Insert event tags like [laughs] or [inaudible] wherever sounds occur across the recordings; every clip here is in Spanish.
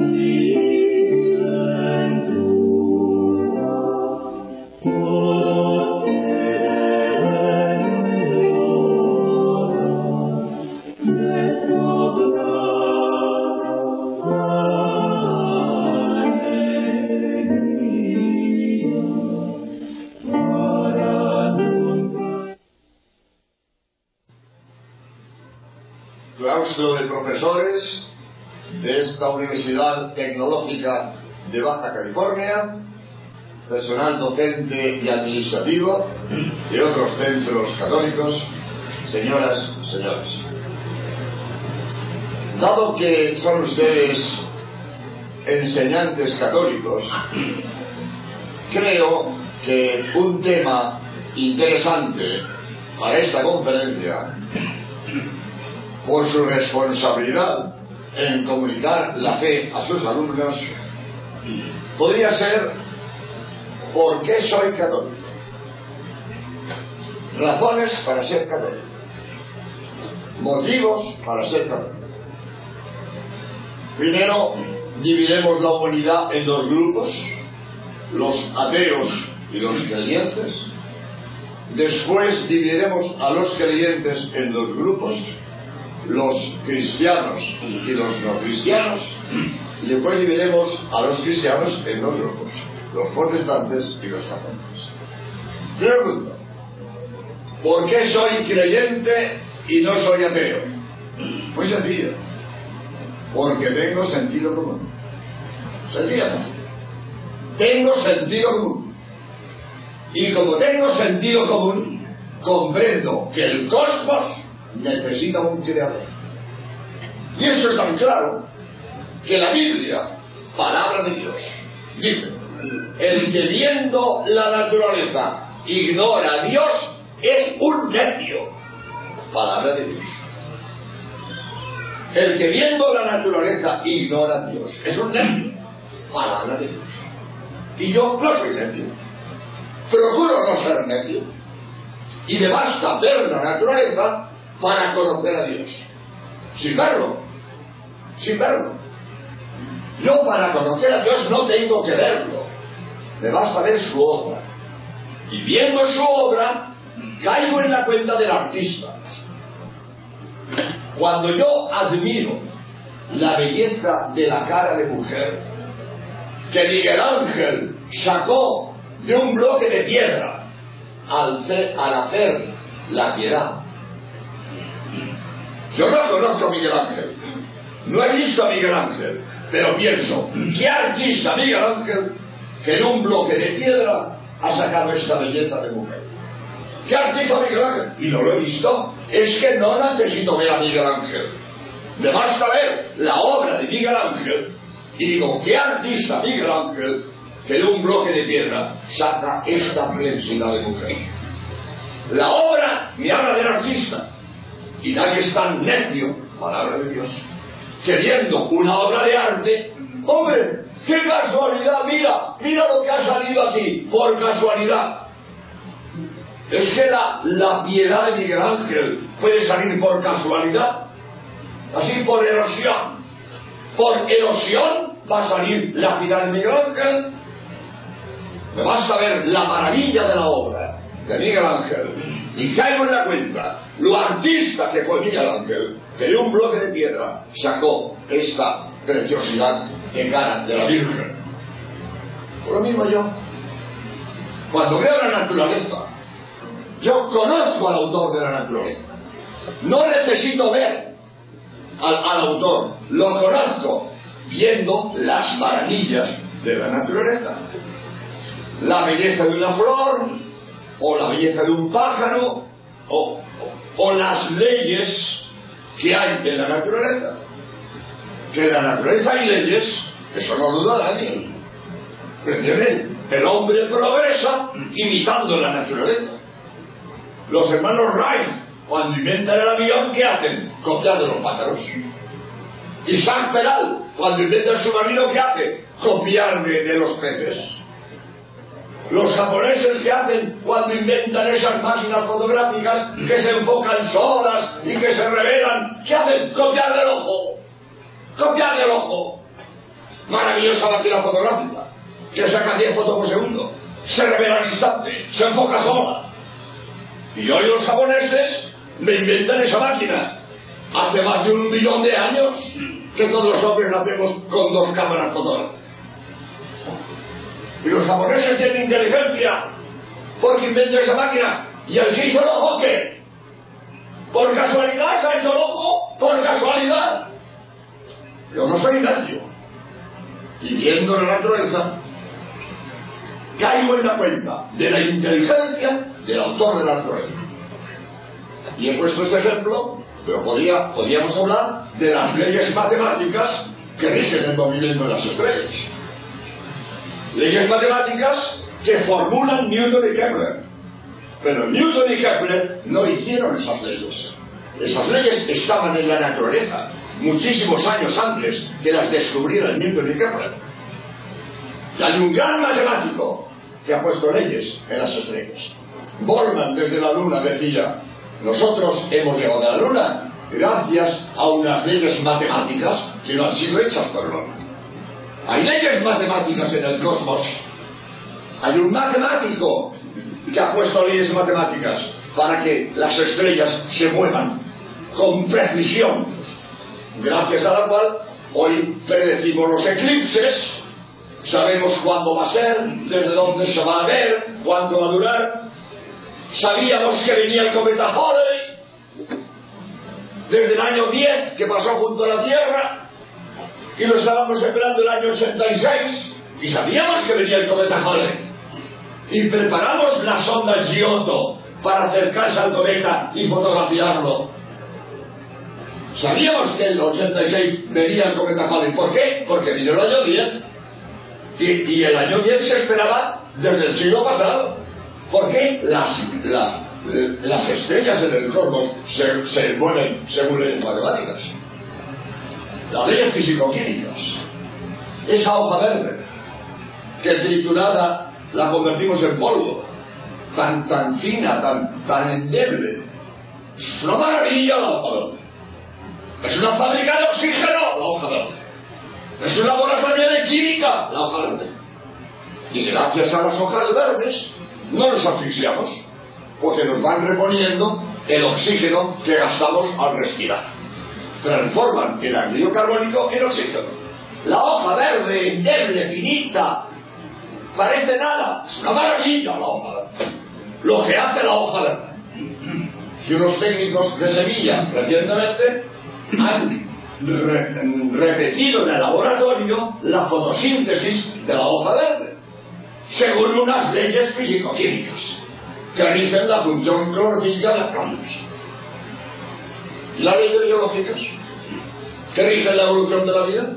de profesores de esta Universidad Tecnológica de Baja California, personal docente y administrativo de otros centros católicos, señoras, señores. Dado que son ustedes enseñantes católicos, creo que un tema interesante para esta conferencia por su responsabilidad en comunicar la fe a sus alumnos, podría ser ¿por qué soy católico? Razones para ser católico. Motivos para ser católico. Primero, dividimos la humanidad en dos grupos, los ateos y los creyentes. Después dividiremos a los creyentes en dos grupos, los cristianos y los no cristianos, y después dividiremos a los cristianos en dos grupos, los protestantes y los católicos. Pregunta, ¿por qué soy creyente y no soy ateo? Muy sencillo, porque tengo sentido común. Sencillamente, tengo sentido común. Y como tengo sentido común, comprendo que el cosmos necesita un creador. Y eso es tan claro que la Biblia, palabra de Dios, dice, el que viendo la naturaleza ignora a Dios es un necio. Palabra de Dios. El que viendo la naturaleza ignora a Dios es un necio. Palabra de Dios. Y yo no soy necio. Procuro no ser necio. Y me basta ver la naturaleza para conocer a Dios. Sin verlo. Sin verlo. Yo para conocer a Dios no tengo que verlo. Me basta ver su obra. Y viendo su obra, caigo en la cuenta del artista. Cuando yo admiro la belleza de la cara de mujer que Miguel Ángel sacó de un bloque de piedra al, al hacer la piedad, yo no conozco a Miguel Ángel, no he visto a Miguel Ángel, pero pienso, ¿qué artista Miguel Ángel que en un bloque de piedra ha sacado esta belleza de mujer? ¿Qué artista Miguel Ángel? Y no lo he visto. Es que no necesito ver a Miguel Ángel. Me basta ver la obra de Miguel Ángel y digo, ¿qué artista Miguel Ángel que en un bloque de piedra saca esta preciosidad de mujer? La obra me habla del artista, y nadie es tan necio, palabra de Dios, queriendo una obra de arte, hombre, qué casualidad, mira, mira lo que ha salido aquí, por casualidad. Es que la, la piedad de Miguel Ángel puede salir por casualidad, así por erosión. Por erosión va a salir la piedad de Miguel Ángel. Me vas a ver la maravilla de la obra de Miguel Ángel y caigo en la cuenta lo artista que fue Miguel Ángel, que de un bloque de piedra sacó esta preciosidad de cara de la Virgen. Por lo mismo yo, cuando veo la naturaleza, yo conozco al autor de la naturaleza. No necesito ver al, al autor, lo conozco viendo las maravillas de la naturaleza. La belleza de una flor, o la belleza de un pájaro, o, o, las leyes que hay en la naturaleza. Que en la naturaleza hay leyes, eso no duda nadie. El hombre progresa imitando la naturaleza. Los hermanos Wright, cuando inventan el avión, ¿qué hacen? Copiando los pájaros. San Peral, cuando inventa el submarino, ¿qué hace? Copiar de los peces. Los japoneses que hacen cuando inventan esas máquinas fotográficas que se enfocan solas y que se revelan, ¿qué hacen? Copiar del ojo. Copiar el ojo. Maravillosa máquina fotográfica, que saca 10 fotos por segundo. Se revela al instante, se enfoca sola. Y hoy los japoneses me inventan esa máquina. Hace más de un millón de años que todos los hombres nacemos con dos cámaras fotográficas. Y los japoneses tienen inteligencia porque inventan esa máquina. ¿Y el que hizo el ojo qué? ¿Por casualidad se ha hecho el ojo? ¿Por casualidad? Yo no soy necio. Y viendo la naturaleza, caigo en la cuenta de la inteligencia del autor de la naturaleza. Y he puesto este ejemplo, pero podría, podríamos hablar de las leyes matemáticas que rigen el movimiento de las estrellas. Leyes matemáticas que formulan Newton y Kepler. Pero Newton y Kepler no hicieron esas leyes. Esas leyes estaban en la naturaleza muchísimos años antes que las descubrieran Newton y Kepler. Y hay un gran matemático que ha puesto leyes en las estrellas. Bolman desde la luna decía, nosotros hemos llegado a la luna gracias a unas leyes matemáticas que no han sido hechas por el. Hay leyes matemáticas en el cosmos. Hay un matemático que ha puesto leyes matemáticas para que las estrellas se muevan con precisión, gracias a la cual hoy predecimos los eclipses, sabemos cuándo va a ser, desde dónde se va a ver, cuánto va a durar. Sabíamos que venía el cometa Halley desde el año 10 que pasó junto a la Tierra y lo estábamos esperando el año 86 y sabíamos que venía el cometa Halley y preparamos la sonda Giotto para acercarse al cometa y fotografiarlo. Sabíamos que el 86 venía el cometa Halley. ¿Por qué? Porque vino el año 10. Y, el año 10 se esperaba desde el siglo pasado. ¿Por qué? Las, las, las estrellas en el cosmos se, se mueven según leyes matemáticas. Las leyes físico-químicas. Esa hoja verde, que triturada la convertimos en polvo, tan, tan fina, tan, tan endeble. Es una maravilla la hoja verde. Es una fábrica de oxígeno, la hoja verde. Es un laboratorio de química, la hoja verde. Y gracias a las hojas verdes no nos asfixiamos, porque nos van reponiendo el oxígeno que gastamos al respirar. Transforman el anhídrido carbónico en oxígeno. La hoja verde, endeble, finita, parece nada. Es una maravilla la hoja verde. Lo que hace la hoja verde. Y unos técnicos de Sevilla recientemente han re repetido en el laboratorio la fotosíntesis de la hoja verde, según unas leyes físico-químicas que rigen la función clorofílica de las plantas. ¿Y las leyes biológicas que rigen la evolución de la vida?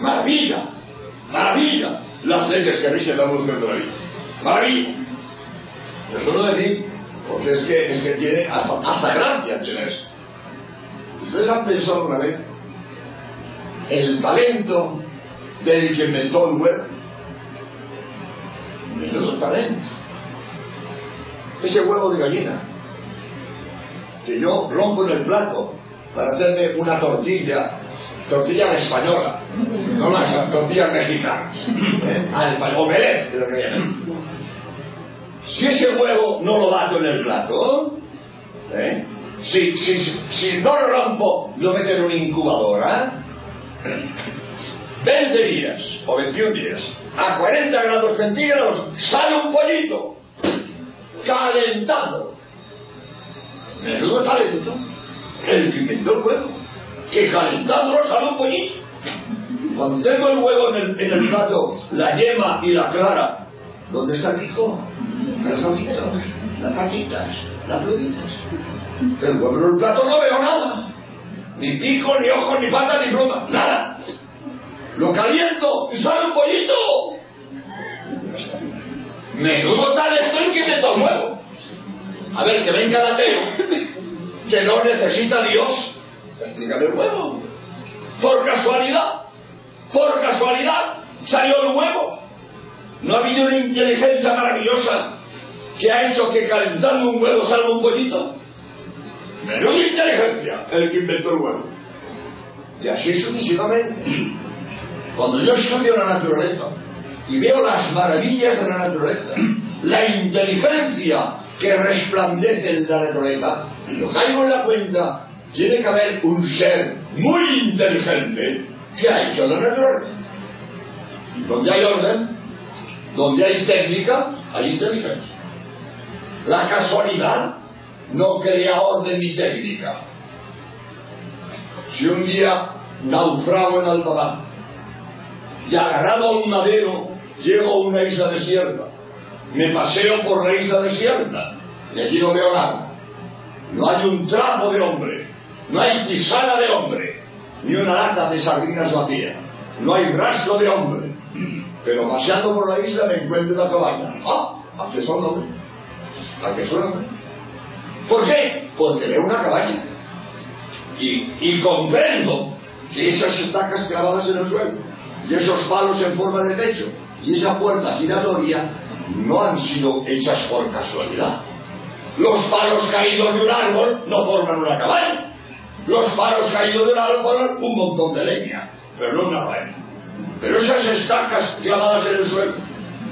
Maravilla, maravilla las leyes que rigen la evolución de la vida. Maravilla. Eso lo decir porque es que, es que tiene hasta, hasta gracia tiene eso. ¿Ustedes han pensado alguna vez el talento del que inventó el huevo? Menudo talento. Ese huevo de gallina que yo rompo en el plato para hacerme una tortilla, tortilla española, no las tortillas mexicanas, [laughs] al español, omelette, de lo que llaman. Si ese huevo no lo bato en el plato, ¿eh? si, si, si no lo rompo, lo meto en una incubadora, 20 días o 21 días, a 40 grados centígrados, sale un pollito, calentado. Menudo talento, el que inventó el huevo, que calentándolo sale un pollito. Cuando tengo el huevo en el, en el plato, la yema y la clara, ¿dónde está el pico? Los ojitos, las patitas, las plumitas. El huevo en el plato no veo nada. Ni pico, ni ojos, ni patas, ni pluma. Nada. Lo caliento y sale un pollito. Menudo talento el que inventó el huevo. A ver, que venga el ateo, que no necesita a Dios. Explícame el huevo. Por casualidad, por casualidad, salió el huevo. No ha habido una inteligencia maravillosa que ha hecho que calentando un huevo salga un pollito. Menuda inteligencia el que inventó el huevo. Y así sucesivamente. Cuando yo estudio la naturaleza y veo las maravillas de la naturaleza, la inteligencia que resplandece en la naturaleza, lo caigo en la cuenta, tiene que haber un ser muy inteligente que ha hecho la naturaleza. Donde hay orden, donde hay técnica, hay inteligencia. La casualidad no crea orden ni técnica. Si un día naufrago en alta mar y agarrado a un madero llego a una isla desierta, me paseo por la isla desierta y allí no veo nada. No hay un trapo de hombre, no hay tisana de hombre, ni una lata de sardinas vacía, no hay rastro de hombre. Pero paseando por la isla me encuentro una cabaña. ¡Ah! Aquí son hombre. Aquí son hombre. ¿Por qué? Porque veo una cabaña. Y, y comprendo que esas estacas clavadas en el suelo y esos palos en forma de techo y esa puerta giratoria no han sido hechas por casualidad. Los palos caídos de un árbol no forman una cabaña. Los palos caídos de un árbol forman un montón de leña, pero no una cabaña. Pero esas estacas clavadas en el suelo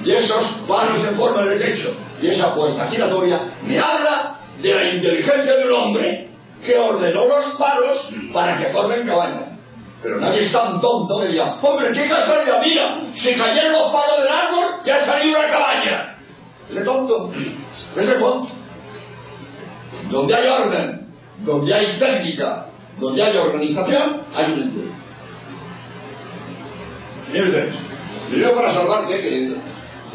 y esos palos en forma de techo y esa puerta giratoria me habla de la inteligencia de un hombre que ordenó los palos para que formen cabaña. Pero nadie es tan tonto que diga, hombre, qué casualidad, mira, si cayeron los palos del árbol, ya ha una cabaña. Es de tonto, es de tonto. Donde hay orden, donde hay técnica, donde hay organización, hay un entero. Mire usted, primero para salvarte, que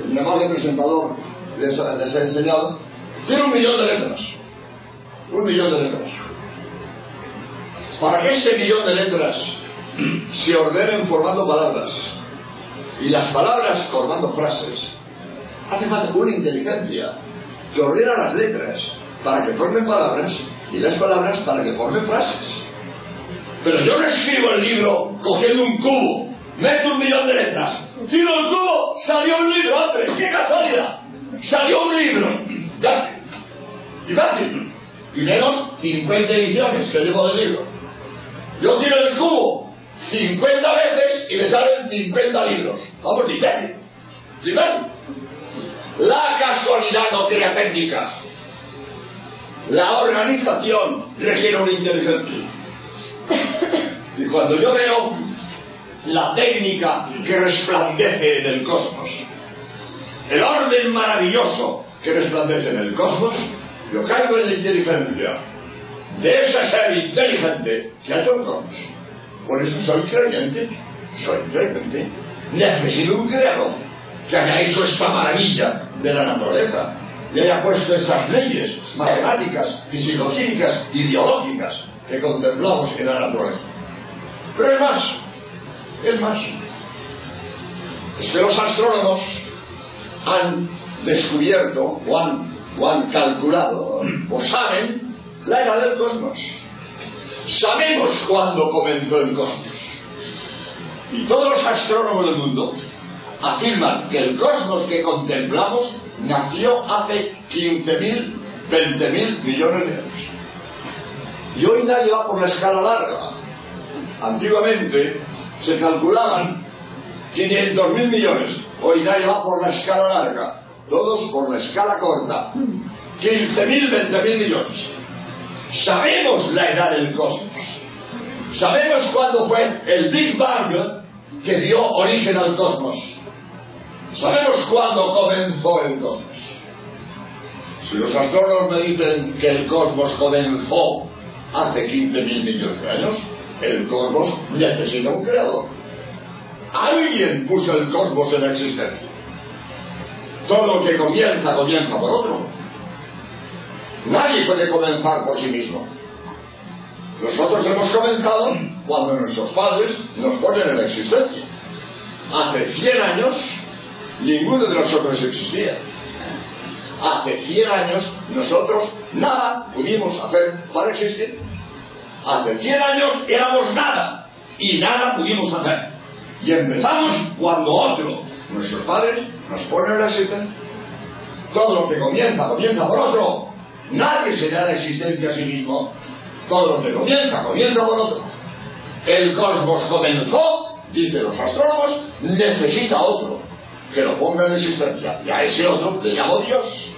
el amable presentador les, les ha enseñado, tiene un millón de letras. Un millón de letras. Para que ese millón de letras se ordenen formando palabras y las palabras formando frases, hace falta una inteligencia que ordena las letras para que formen palabras y las palabras para que formen frases. Pero yo no escribo el libro cogiendo un cubo, meto un millón de letras, tiro el cubo, salió un libro, hombre, qué casualidad, salió un libro, y fácil, y menos 50 ediciones que llevo del libro. Yo tiro el cubo 50 veces y me salen 50 libros. Vamos. Ni ven. La casualidad no crea técnicas. La organización requiere una inteligencia. Y cuando yo veo la técnica que resplandece en el cosmos, el orden maravilloso que resplandece en el cosmos, yo caigo en la inteligencia de ese ser inteligente que ha hecho el cosmos. Por eso soy creyente, soy creyente. Necesito un creador que haya hecho esta maravilla de la naturaleza y haya puesto esas leyes matemáticas, fisicoquímicas y biológicas que contemplamos en la naturaleza. Pero es más, es más. Es que los astrónomos han descubierto o han, o han calculado o saben la edad del cosmos. Sabemos cuándo comenzó el cosmos. Y todos los astrónomos del mundo afirman que el cosmos que contemplamos nació hace 15.000, 20.000 millones de años. Y hoy nadie va por la escala larga. Antiguamente se calculaban 500.000 millones. Hoy nadie va por la escala larga. Todos por la escala corta. 15.000, 20.000 millones. Sabemos la edad del cosmos. Sabemos cuándo fue el Big Bang que dio origen al cosmos. Sabemos cuándo comenzó el cosmos. Si los astrónomos me dicen que el cosmos comenzó hace 15.000 millones de años, el cosmos necesita un creador. Alguien puso el cosmos en existencia. Todo lo que comienza, comienza por otro. Nadie puede comenzar por sí mismo. Nosotros hemos comenzado cuando nuestros padres nos ponen en la existencia. Hace 100 años, ninguno de nosotros existía. Hace 100 años, nosotros nada pudimos hacer para existir. Hace 100 años éramos nada y nada pudimos hacer. Y empezamos cuando otro, nuestros padres, nos ponen en la existencia. Todo lo que comienza, comienza por otro. Nadie se da la existencia a sí mismo. Todo lo que comienza, comienza por otro. el cosmos comenzó, dicen los astrónomos, necesita otro que lo ponga en existencia. Y a ese otro le llamo Dios.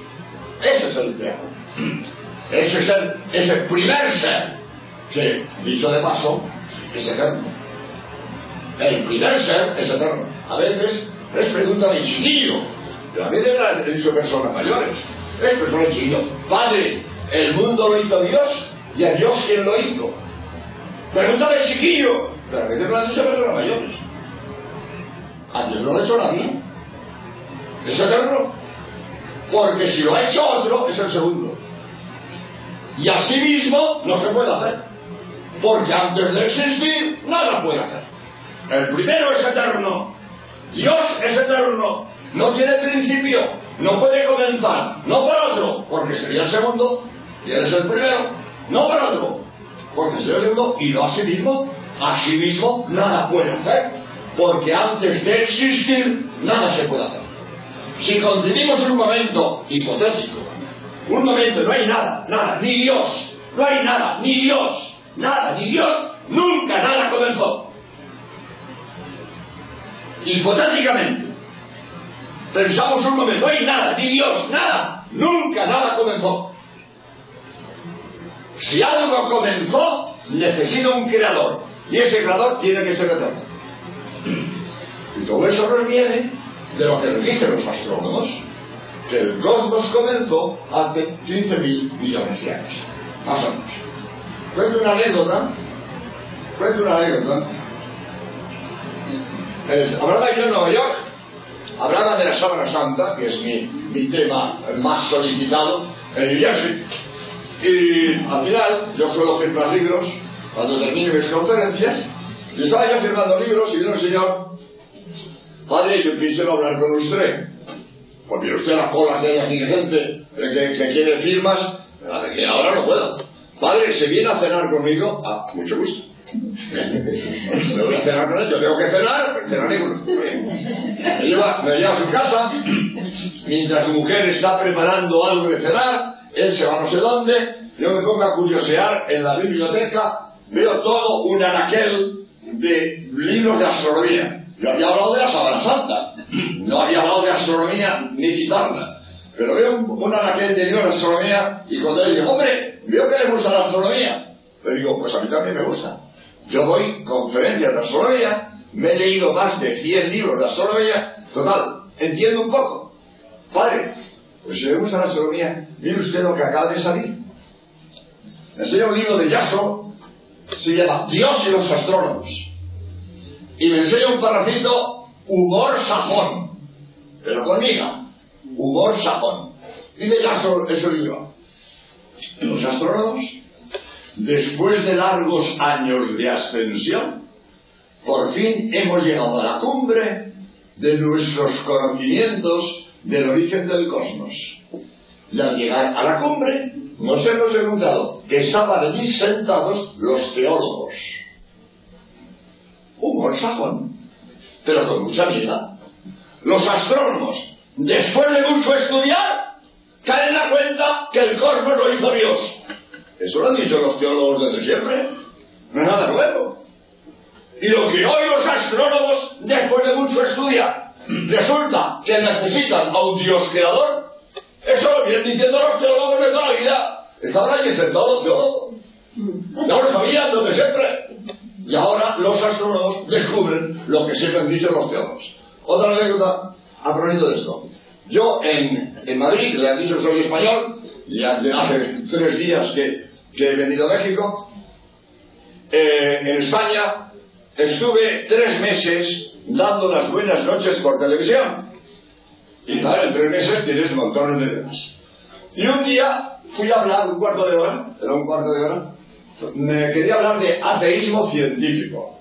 Ese es el creador. Ese es el, ese primer ser que, dicho de paso, es eterno. El primer ser es eterno. A veces es pregunta de chiquillo, pero a veces dicho personas mayores. Es persona de chiquillo. Padre, ¿el mundo lo hizo Dios? ¿Y a Dios quién lo hizo? Pregunta de chiquillo. Pero a veces lo han dicho personas mayores. A Dios no lo ha hecho nadie. Es eterno. Porque si lo ha hecho otro, es el segundo. Y así mismo no se puede hacer. Porque antes de existir, nada puede hacer. El primero es eterno. Dios es eterno. No tiene principio. No puede comenzar. No por otro, porque sería el segundo. Y él es el primero. No por otro, porque sería el segundo. Y no a sí mismo. Mismo nada puede hacer. Porque antes de existir, nada se puede hacer. Si concedimos un momento hipotético, un momento, no hay nada, nada, ni Dios, no hay nada, ni Dios, nada, ni Dios, nunca nada comenzó. Hipotéticamente, pensamos un momento, no hay nada, ni Dios, nada, nunca nada comenzó. Si algo comenzó, necesita un creador, y ese creador tiene que ser eterno. Y todo eso nos viene de lo que nos dicen los astrónomos, que el cosmos comenzó hace 15.000 millones de años, más o menos. Cuento una anécdota, cuento una anécdota. hablaba yo en Nueva York, hablaba de la Sábana Santa, que es mi, mi tema más solicitado en New Jersey, y al final yo suelo firmar libros cuando termine mis conferencias, y estaba yo firmando libros y vino un señor Padre, yo quisiera hablar con usted. Porque usted la cola que hay aquí de gente que, que quiere firmas, que ahora no puedo. Padre, ¿se viene a cenar conmigo? Ah, mucho gusto. Me voy a cenar con él, yo tengo que cenar, pero cenar ninguno. Me lleva, me lleva a su casa, mientras su mujer está preparando algo de cenar, él se va no sé dónde, yo me pongo a curiosear en la biblioteca, veo todo un anaquel de libros de astronomía yo había hablado de la Sabana Santa, no había hablado de astronomía ni citarla. Pero veo un, anaquel de libros de astronomía y cuando le digo, hombre, veo que le gusta la astronomía. Le digo, pues a mí también me gusta. Yo doy conferencias de astronomía, me he leído más de 100 libros de astronomía, total, entiendo un poco. Padre, pues si le gusta la astronomía, mire usted lo que acaba de salir. Enseña un libro de Yaso, se llama Dios y los astrónomos y me enseña un parrafito humor sajón, pero conmigo, humor sajón. Dice ya eso libro. Los astrónomos, después de largos años de ascensión, por fin hemos llegado a la cumbre de nuestros conocimientos del origen del cosmos. Y al llegar a la cumbre, nos hemos preguntado que estaban allí sentados los teólogos humor sajón, pero con mucha vida. Los astrónomos, después de mucho estudiar, caen en la cuenta que el cosmos lo hizo Dios. Eso lo han dicho los teólogos desde siempre. No es nada nuevo. Y lo que hoy los astrónomos, después de mucho estudiar, resulta que necesitan a un Dios creador, eso lo vienen diciendo los teólogos de toda la vida. Estaban allí sentados todos. No lo sabían lo de siempre. Y ahora los astrónomos descubren lo que siempre han dicho los teólogos. Otra anécdota a propósito de esto. Yo en, en, Madrid, le han dicho que soy español, y hace tres días que, he venido a México. Eh, en España estuve tres meses dando las buenas noches por televisión. Y claro, en tres meses tienes montones de temas. Y un día fui a hablar un cuarto de hora, era un cuarto de hora, me quería hablar de ateísmo científico.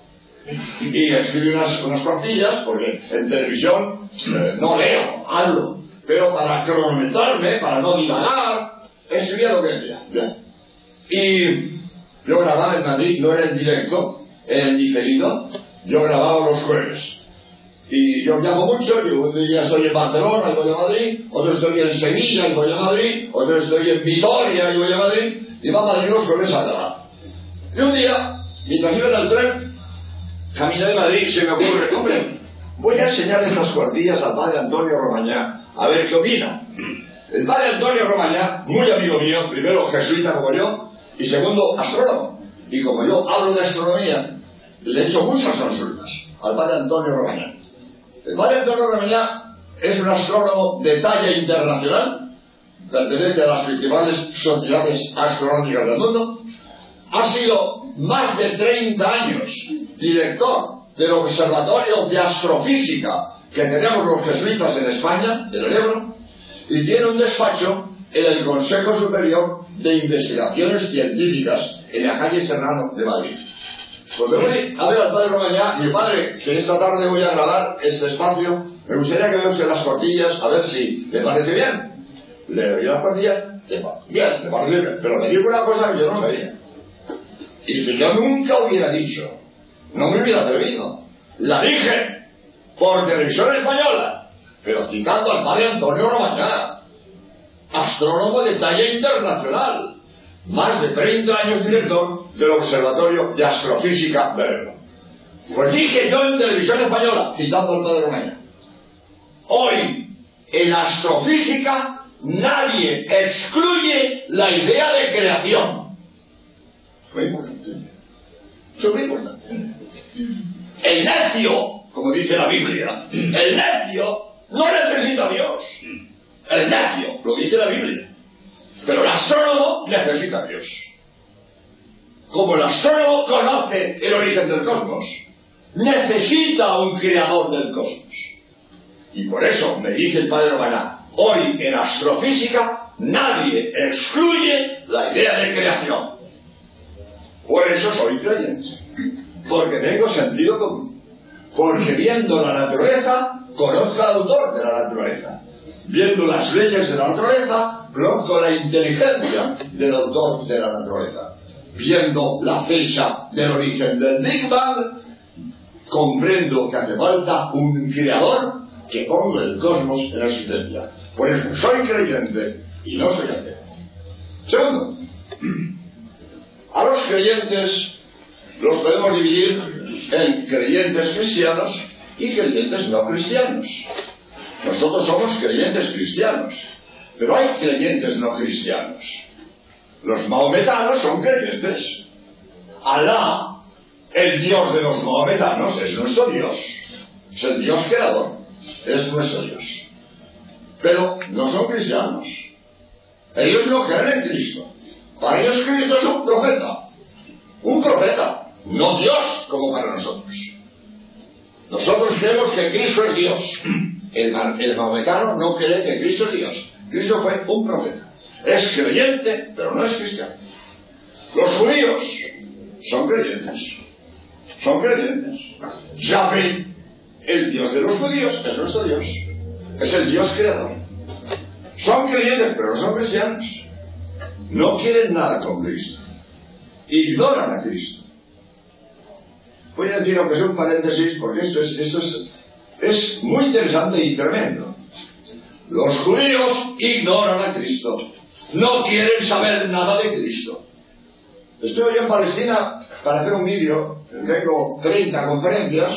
Y escribí unas, unas cuartillas, porque en televisión eh, no leo, hablo. Pero para cronometrarme, para no divagar, escribía lo que quería. Y yo grababa en Madrid, no era en directo, era en diferido. Yo grababa los jueves. Y yo llamo mucho, yo un día estoy en Barcelona y voy a Madrid, otro estoy en Sevilla y voy a Madrid, otro estoy en Vitoria y voy a Madrid, y va a Madrid los jueves a grabar. Y un día, mientras iba en el tren, camino de Madrid se me ocurre, hombre, voy a enseñar estas cuartillas al padre Antonio Romañá, a ver qué opina. El padre Antonio Romañá, muy amigo mío, primero jesuita como yo, y segundo astrónomo. Y como yo hablo de astronomía, le he hecho muchas consultas al padre Antonio Romañá. El padre Antonio Romañá es un astrónomo de talla internacional, pertenece a las principales sociedades astronómicas del mundo, ha sido más de 30 años director del Observatorio de Astrofísica que tenemos los jesuitas en España, en el Ebro, y tiene un despacho en el Consejo Superior de Investigaciones Científicas en la calle Serrano de Madrid. Pues me voy a ver al padre Romañá, mi padre, que esta tarde voy a grabar este espacio, me gustaría que veamos las cortillas, a ver si le parece bien. Le doy las cortillas, bien, me parece bien, pero me dijo una cosa que yo no sabía. Y que yo nunca hubiera dicho, no me hubiera atrevido. La dije por televisión española, pero citando al padre Antonio Romañá, astrónomo de talla internacional, más de 30 años director del Observatorio de Astrofísica de Ebro. Pues dije yo en televisión española, citando al padre Romañá, hoy en astrofísica nadie excluye la idea de creación. Muy importante. Eso es muy importante. El necio, como dice la Biblia, el necio no necesita a Dios. El necio, lo dice la Biblia. Pero el astrónomo necesita a Dios. Como el astrónomo conoce el origen del cosmos, necesita un creador del cosmos. Y por eso me dice el padre Romana, hoy en astrofísica nadie excluye la idea de creación. Por eso soy creyente. Porque tengo sentido común. Porque viendo la naturaleza, conozco al autor de la naturaleza. Viendo las leyes de la naturaleza, conozco la inteligencia del autor de la naturaleza. Viendo la fecha del origen del Big Bang, comprendo que hace falta un creador que ponga el cosmos en existencia. Por eso soy creyente y no soy ateo. Segundo, [clears throat] a los creyentes los podemos dividir en creyentes cristianos y creyentes no cristianos. Nosotros somos creyentes cristianos, pero hay creyentes no cristianos. Los maometanos son creyentes. Alá, el Dios de los maometanos, es nuestro Dios. Es el Dios creador. Es nuestro Dios. Pero no son cristianos. Ellos no creen en Cristo. Para ellos Cristo es un profeta. Un profeta. No Dios como para nosotros. Nosotros creemos que Cristo es Dios. El, el maometano no cree que Cristo es Dios. Cristo fue un profeta. Es creyente, pero no es cristiano. Los judíos son creyentes. Son creyentes. Yahvé, el Dios de los judíos, es nuestro Dios. Es el Dios creador. Son creyentes, pero no son cristianos. No quieren nada con Cristo. Ignoran a Cristo. Voy a decir, aunque sea un paréntesis, porque esto es, esto es, es muy interesante y tremendo. Los judíos ignoran a Cristo. No quieren saber nada de Cristo. Estoy hoy en Palestina para hacer un vídeo. Tengo 30 conferencias.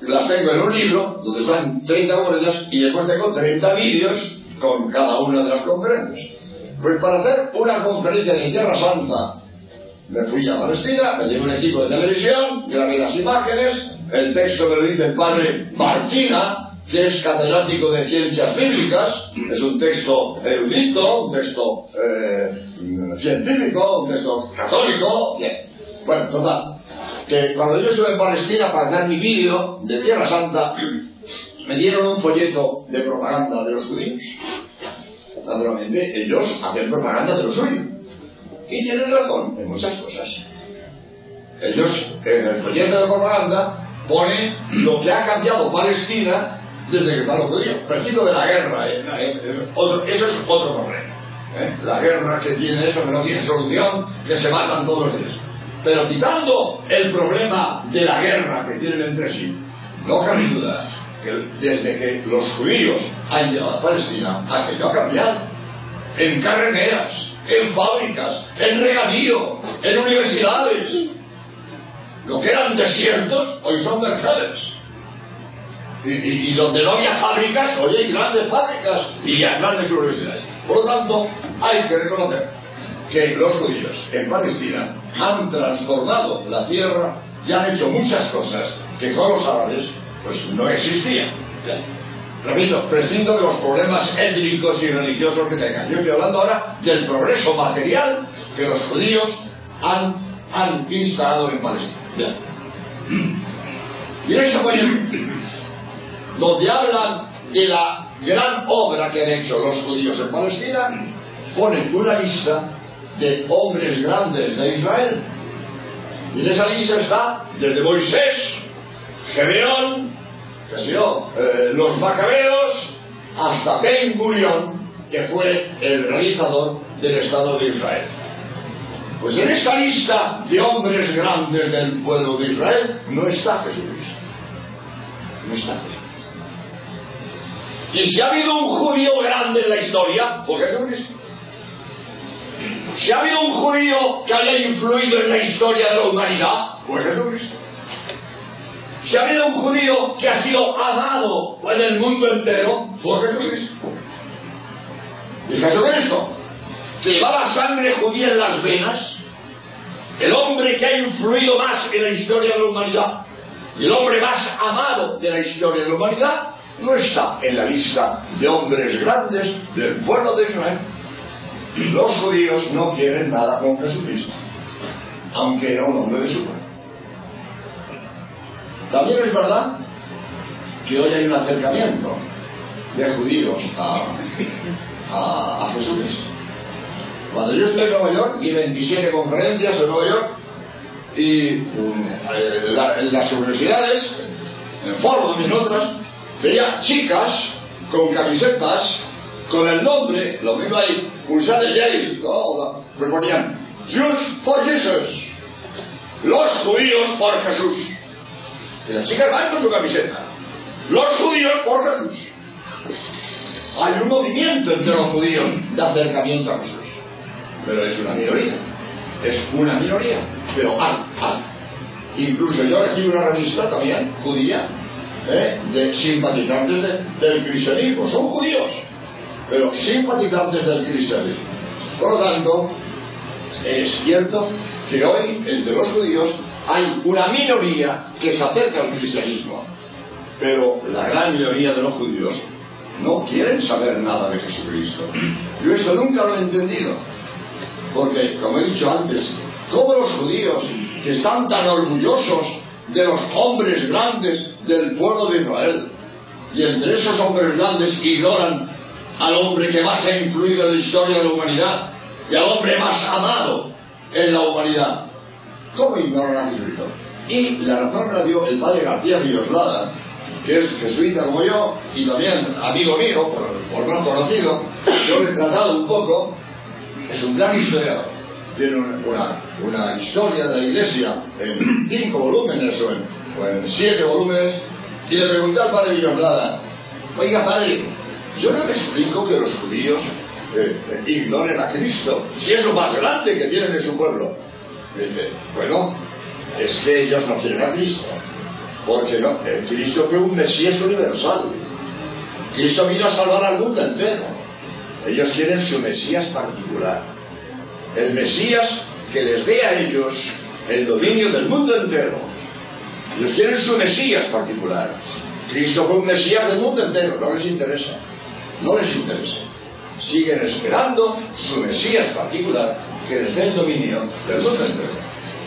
Las tengo en un libro, donde son 30 conferencias, y después tengo 30 vídeos con cada una de las conferencias. Pues para hacer una conferencia de Tierra Santa, me fui a Palestina, me llevé un equipo de televisión, grabé las imágenes, el texto me lo dice el padre Martina, que es catedrático de ciencias bíblicas, es un texto erudito, un texto eh, científico, un texto católico, bien. Bueno, total, que cuando yo estuve en Palestina para hacer mi vídeo de Tierra Santa, me dieron un folleto de propaganda de los judíos. Naturalmente, ellos hacen propaganda de lo suyo. Y tienen razón en muchas cosas. Ellos, en el folleto de propaganda, ponen lo que ha cambiado Palestina desde que están los judíos. Preciso de la guerra. ¿eh? Eh, otro, eso es otro problema. ¿eh? La guerra que tiene eso, que no tiene solución, que se matan todos los días. Pero quitando el problema de la guerra que tienen entre sí, no cabe duda que desde que los judíos han llegado a Palestina, aquello ha cambiado. En carreteras, en fábricas, en regadío, en universidades. Lo que eran desiertos, hoy son mercados. Y, donde no había fábricas, hoy hay grandes fábricas y grandes universidades. Por lo tanto, hay que reconocer que los judíos en Palestina han transformado la tierra y han hecho muchas cosas que con los árabes pues no existían. Repito, prescindo de los problemas étnicos y religiosos que tengan. Yo estoy hablando ahora del progreso material que los judíos han, han instalado en Palestina. Y en esa donde hablan de la gran obra que han hecho los judíos en Palestina, ponen una lista de hombres grandes de Israel. Y en esa lista está desde Moisés, Gedeón, eh, los macabeos, hasta Ben Gurión, que fue el realizador del Estado de Israel. Pues en esa lista de hombres grandes del pueblo de Israel no está Jesucristo. No está Jesucristo. Y si ha habido un judío grande en la historia, ¿por qué Jesucristo? Si ha habido un judío que haya influido en la historia de la humanidad, fue Jesucristo. Si ha habido un judío que ha sido amado en el mundo entero, fue Jesucristo. Y Jesucristo, que llevaba sangre judía en las venas, el hombre que ha influido más en la historia de la humanidad, y el hombre más amado de la historia de la humanidad, no está en la lista de hombres grandes del pueblo de Israel. Los judíos no quieren nada con Jesucristo, aunque era un hombre de su pueblo. También es verdad que hoy hay un acercamiento de judíos a, a, Jesucristo. Cuando yo estoy en Nueva York y 27 conferencias en Nueva York y en las universidades, en Foro, en otras, veía chicas con camisetas con el nombre, lo mismo ahí, Pulsar de Yale, ¿no? me ponían Jews for Jesus, los judíos por Jesús. Y las chicas van con su camiseta, los judíos por Jesús. Hay un movimiento entre los judíos de acercamiento a Jesús, pero es una minoría, es una minoría, pero hay, hay. Incluso yo recibo una revista también judía ¿eh? de simpatizantes del cristianismo, son judíos, pero simpatizantes del cristianismo. Por lo tanto, es cierto que hoy entre los judíos hay una minoría que se acerca al cristianismo, pero la gran mayoría de los judíos no quieren saber nada de Jesucristo. Yo esto nunca lo he entendido, porque, como he dicho antes, todos los judíos que están tan orgullosos de los hombres grandes del pueblo de Israel. Y entre esos hombres grandes ignoran al hombre que más ha influido en la historia de la humanidad y al hombre más amado en la humanidad. ¿Cómo ignoran a Jesucristo? Y la razón la dio el padre García Villoslada, que es jesuita como yo y también amigo mío, por, por más conocido. Yo le he tratado un poco, es un gran historiador tiene una, una, historia de la iglesia en cinco volúmenes o en, siete volúmenes, y le pregunté al padre Villamblada, oiga padre, yo no me explico que los judíos eh, eh, ignoren a Cristo, si es lo más grande que tienen en su pueblo. dice, bueno, es que ellos no quieren a Cristo, porque no, Cristo fue un Mesías universal. Cristo vino a salvar al mundo entero. Ellos quieren su Mesías particular el Mesías que les dé a ellos el dominio del mundo entero. Ellos quieren su Mesías particular. Cristo fue un Mesías del mundo entero, no les interesa. No les interesa. Siguen esperando su Mesías particular que les dé el dominio del mundo entero.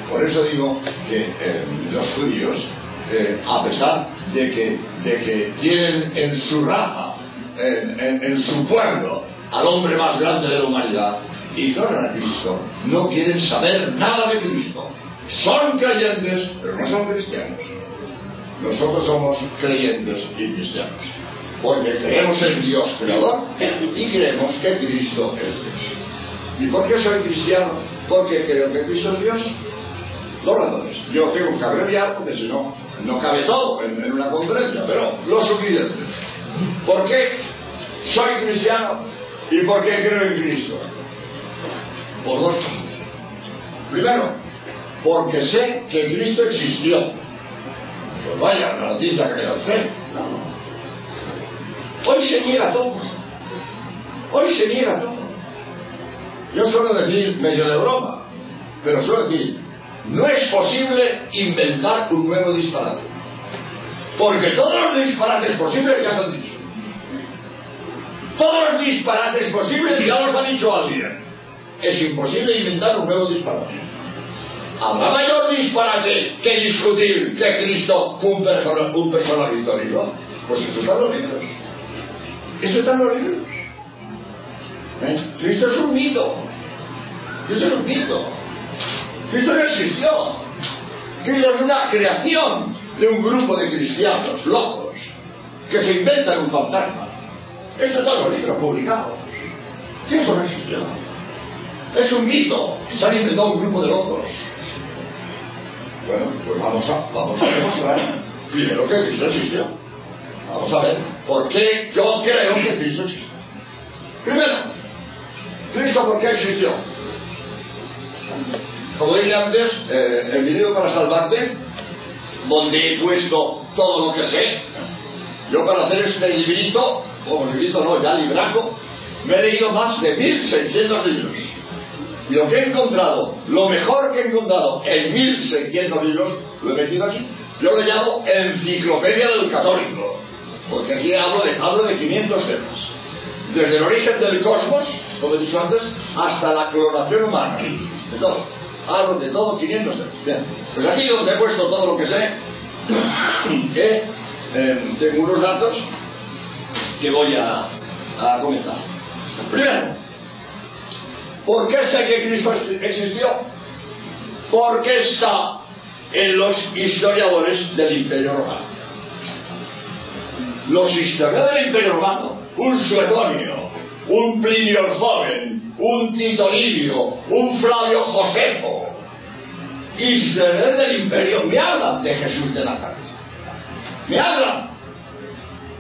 Por eso digo que eh, los judíos, eh, a pesar de que, de que tienen en su raza, en su pueblo, al hombre más grande de la humanidad, ignoran a Cristo, no quieren saber nada de Cristo. Son creyentes, pero no son cristianos. Nosotros somos creyentes y cristianos. Porque creemos en Dios creador y creemos que Cristo es Dios. ¿Y por qué soy cristiano? Porque creo que Cristo es Dios. Dos razones. Yo tengo que abreviar porque si no, no cabe todo en, en una conferencia, pero lo suficiente. ¿Por qué soy cristiano? ¿Y por qué creo en Cristo? por dos Primero, porque sé que Cristo existió. Pues vaya, noticia que le usted. Hoy se niega todo. Hoy se niega todo. Yo suelo decir, medio de broma, pero suelo decir, no es posible inventar un nuevo disparate. Porque todos los disparates posibles ya se han dicho. Todos los disparates posibles ya los ha dicho alguien. Es imposible inventar un nuevo disparate. Habrá mayor disparate que discutir que Cristo fue un personaje, un personaje. Pues eso está en los libros. Eso está en los. Cristo es un mito. Cristo es un mito. Cristo no existió. Cristo es una creación de un grupo de cristianos locos que se inventan un fantasma. Esto está en los libros publicados. Cristo no existió. Es un mito. Se han inventado un grupo de locos. Bueno, pues vamos a, vamos a demostrar primero que Cristo existió. Vamos a ver por qué yo creo que Cristo existió. Primero, Cristo por qué existió. Como dije antes, eh, el video para salvarte, donde he puesto todo lo que sé, yo para hacer este librito, o librito no, ya libraco, me he leído más de 1600 libros. Y lo que he encontrado, lo mejor que he encontrado en 1600 libros, lo he metido aquí. Yo lo llamo Enciclopedia del Católico, porque aquí hablo de, hablo de 500 temas. Desde el origen del cosmos, como he dicho antes, hasta la clonación humana. De todo. Hablo de todo, 500 temas. Bien. Pues aquí donde he puesto todo lo que sé, [coughs] que eh, tengo unos datos que voy a, comentar. Primero, ¿por qué sé que Cristo existió? Porque está en los historiadores del Imperio Romano. Los historiadores del Imperio Romano, un Suetonio, un Plinio el Joven, un Tito Livio, un Flavio Josefo, historiadores del Imperio, me hablan de Jesús de Nazaret. Me hablan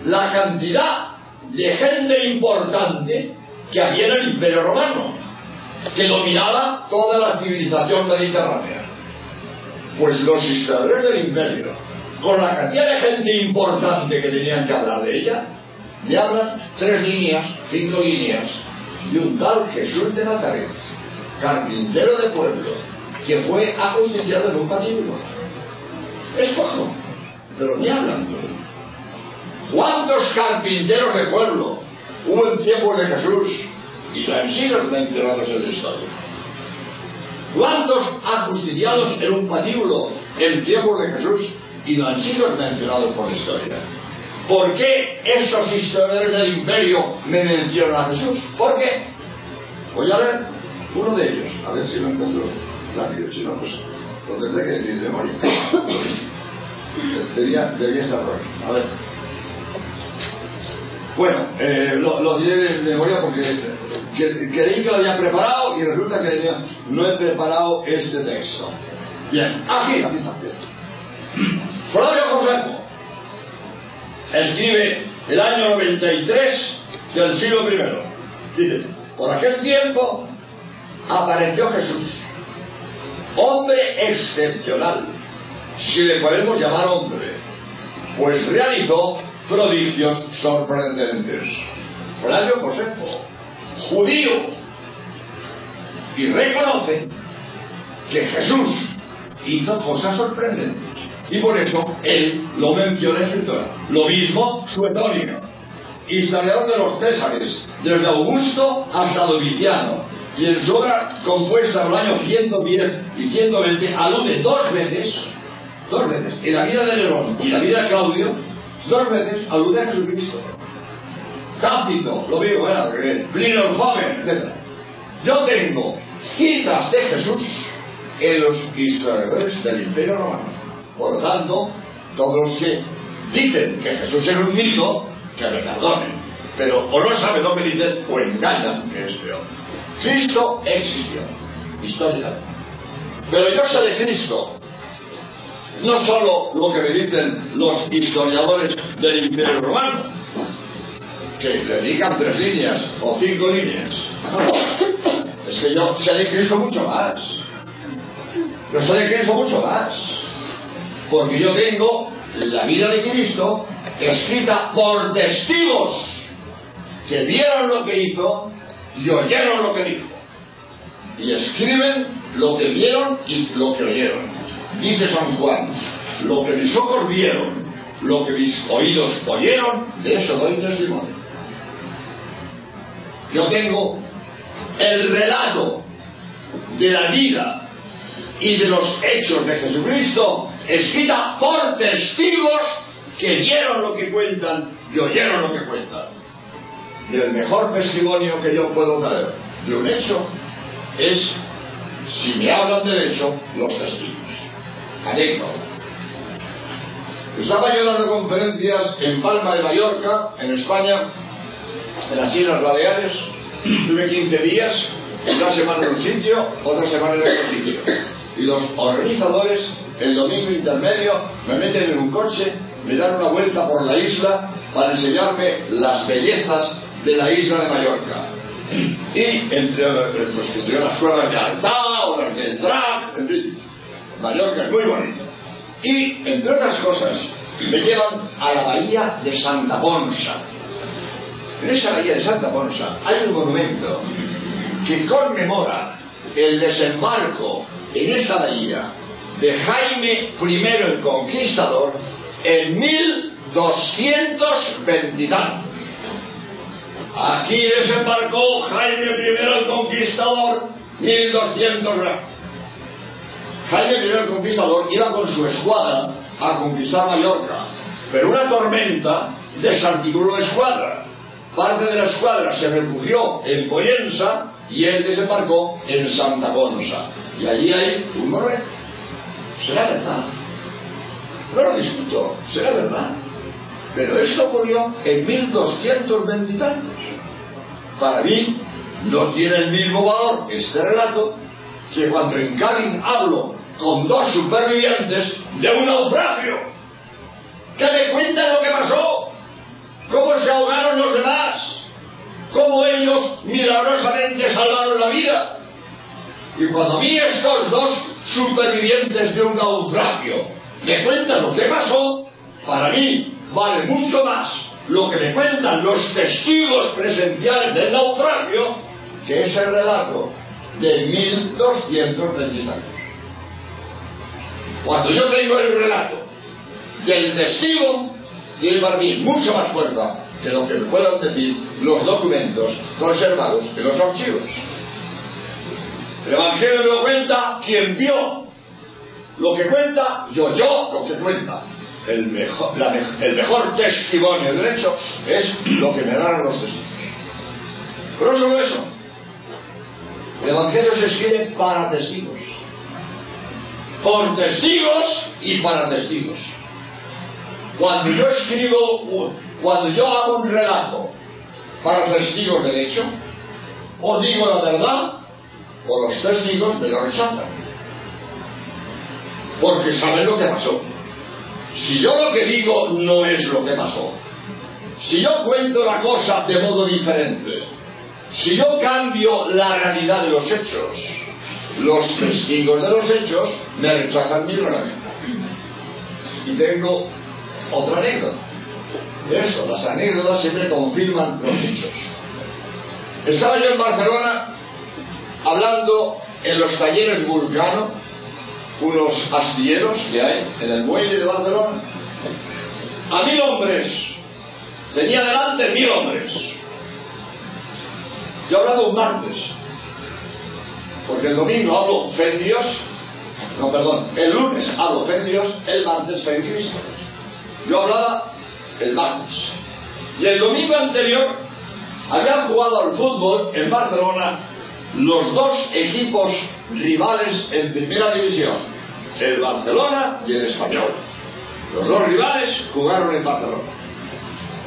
la cantidad de gente importante que había en el Imperio Romano, que dominaba toda la civilización mediterránea. Pues los historiadores del Imperio, con la cantidad de gente importante que tenían que hablar de ella, me hablan tres líneas, cinco líneas, de un tal Jesús de Nazaret, carpintero de pueblo, que fue ajusticiado en un patíbulo. Es poco, pero me hablan. ¿Cuántos carpinteros de pueblo hubo en tiempos de Jesús y han sido mencionados en la historia? ¿Cuántos ajusticiados en un patíbulo en tiempos de Jesús y no han sido mencionados por la historia? ¿Por qué esos historiadores del imperio me mencionan a Jesús? ¿Por qué? Voy a leer uno de ellos, a ver si lo encuentro rápido, si no, pues lo tendré que decir de memoria. Debía, debía estar por aquí. A ver. Bueno, eh, lo, lo, diré de memoria porque que, creí que lo había preparado y resulta que no he preparado este texto. Bien, aquí, aquí está. Flavio escribe el año 93 del siglo I. Dice, por aquel tiempo apareció Jesús, hombre excepcional, si le podemos llamar hombre, pues realizó prodigios sorprendentes. Flavio Josefo, judío, y reconoce que Jesús hizo cosas sorprendentes. Y por eso él lo menciona en. Lo mismo Suetonio, historiador de los Césares, desde Augusto hasta Domiciano. Y en su obra compuesta en el año 110 y 120 alude dos veces, dos veces, en la vida de Nerón y la vida de Claudio, dos veces alude a Jesucristo. Tácito, lo digo, bueno, Plinio el joven, etc. Yo tengo citas de Jesús en los historiadores del Imperio Romano. Por lo tanto, todos los que dicen que Jesús es un mito, que me perdonen. Pero o no saben lo que dicen o engañan, que es peor. Cristo existió, históricamente. Pero yo sé de Cristo no solo lo que me dicen los historiadores del Imperio Romano, que le dedican tres líneas o cinco líneas. Es que yo sé de Cristo mucho más. Pero esto de Cristo mucho más. Porque yo tengo la vida de Cristo escrita por testigos que vieron lo que hizo y oyeron lo que dijo. Y escriben lo que vieron y lo que oyeron. Dice San Juan, lo que mis ojos vieron, lo que mis oídos oyeron, de eso doy testimonio. Yo tengo el relato de la vida y de los hechos de Jesucristo escrita por testigos que vieron lo que cuentan y oyeron lo que cuentan. Y el mejor testimonio que yo puedo dar de un hecho es, si me hablan del hecho, los testigos. Estaba yo dando conferencias en Palma de Mallorca, en España, en las Islas Baleares. [clears throat] Tuve 15 días, una semana en un sitio, otra semana en otro sitio. Y los organizadores, el domingo intermedio, me meten en un coche, me dan una vuelta por la isla para enseñarme las bellezas de la isla de Mallorca. [clears throat] Y entre pues, que las cuevas de Altada o las del Drac, en fin, Mallorca es muy bonito. Y, entre otras cosas, me llevan a la bahía de Santa Ponsa. En esa bahía de Santa Ponsa hay un monumento que conmemora el desembarco en esa bahía de Jaime I el Conquistador en 1220 Aquí desembarcó Jaime I el Conquistador 1200 Jaime I el Conquistador iba con su escuadra a conquistar Mallorca, pero una tormenta desarticuló la escuadra. Parte de la escuadra se refugió en Poyensa y él desembarcó en Santa Ponsa. Y allí hay un monumento. Será verdad. No lo discuto, será verdad. Pero esto ocurrió en 1220 y tantos. Para mí no tiene el mismo valor este relato que cuando en Cádiz hablo con dos supervivientes de un naufragio que me cuentan lo que pasó, cómo se ahogaron los demás, cómo ellos milagrosamente salvaron la vida. Y cuando a mí estos dos supervivientes de un naufragio me cuentan lo que pasó, para mí vale mucho más lo que me cuentan los testigos presenciales del naufragio que ese relato de 1220 años. Cuando yo tengo el relato del testigo, tiene para mí mucho más fuerza que lo que me puedan decir los documentos conservados en los archivos. El Evangelio lo cuenta quien vio. Lo que cuenta, yo, yo, lo que cuenta. El mejor, el mejor testimonio del hecho es lo que me dan los testigos. Pero no solo eso. El Evangelio se escribe para testigos por testigos y para testigos. Cuando yo escribo, cuando yo hago un relato para testigos del hecho, o digo la verdad, o los testigos me lo rechazan. Porque saben lo que pasó. Si yo lo que digo no es lo que pasó, si yo cuento la cosa de modo diferente, si yo cambio la realidad de los hechos, los testigos de los hechos me rechazan mi reglamento. Y tengo otra anécdota. Eso, las anécdotas siempre confirman los hechos. Estaba yo en Barcelona hablando en los talleres Vulcano, unos astilleros que hay en el muelle de Barcelona, a mil hombres. Tenía delante mil hombres. Yo hablaba un martes, porque el domingo hablo fe Dios, no, perdón, el lunes hablo fe Dios, el martes fe Cristo. Yo hablaba el martes. Y el domingo anterior habían jugado al fútbol en Barcelona los dos equipos rivales en primera división, el Barcelona y el Español. Los dos rivales jugaron en Barcelona.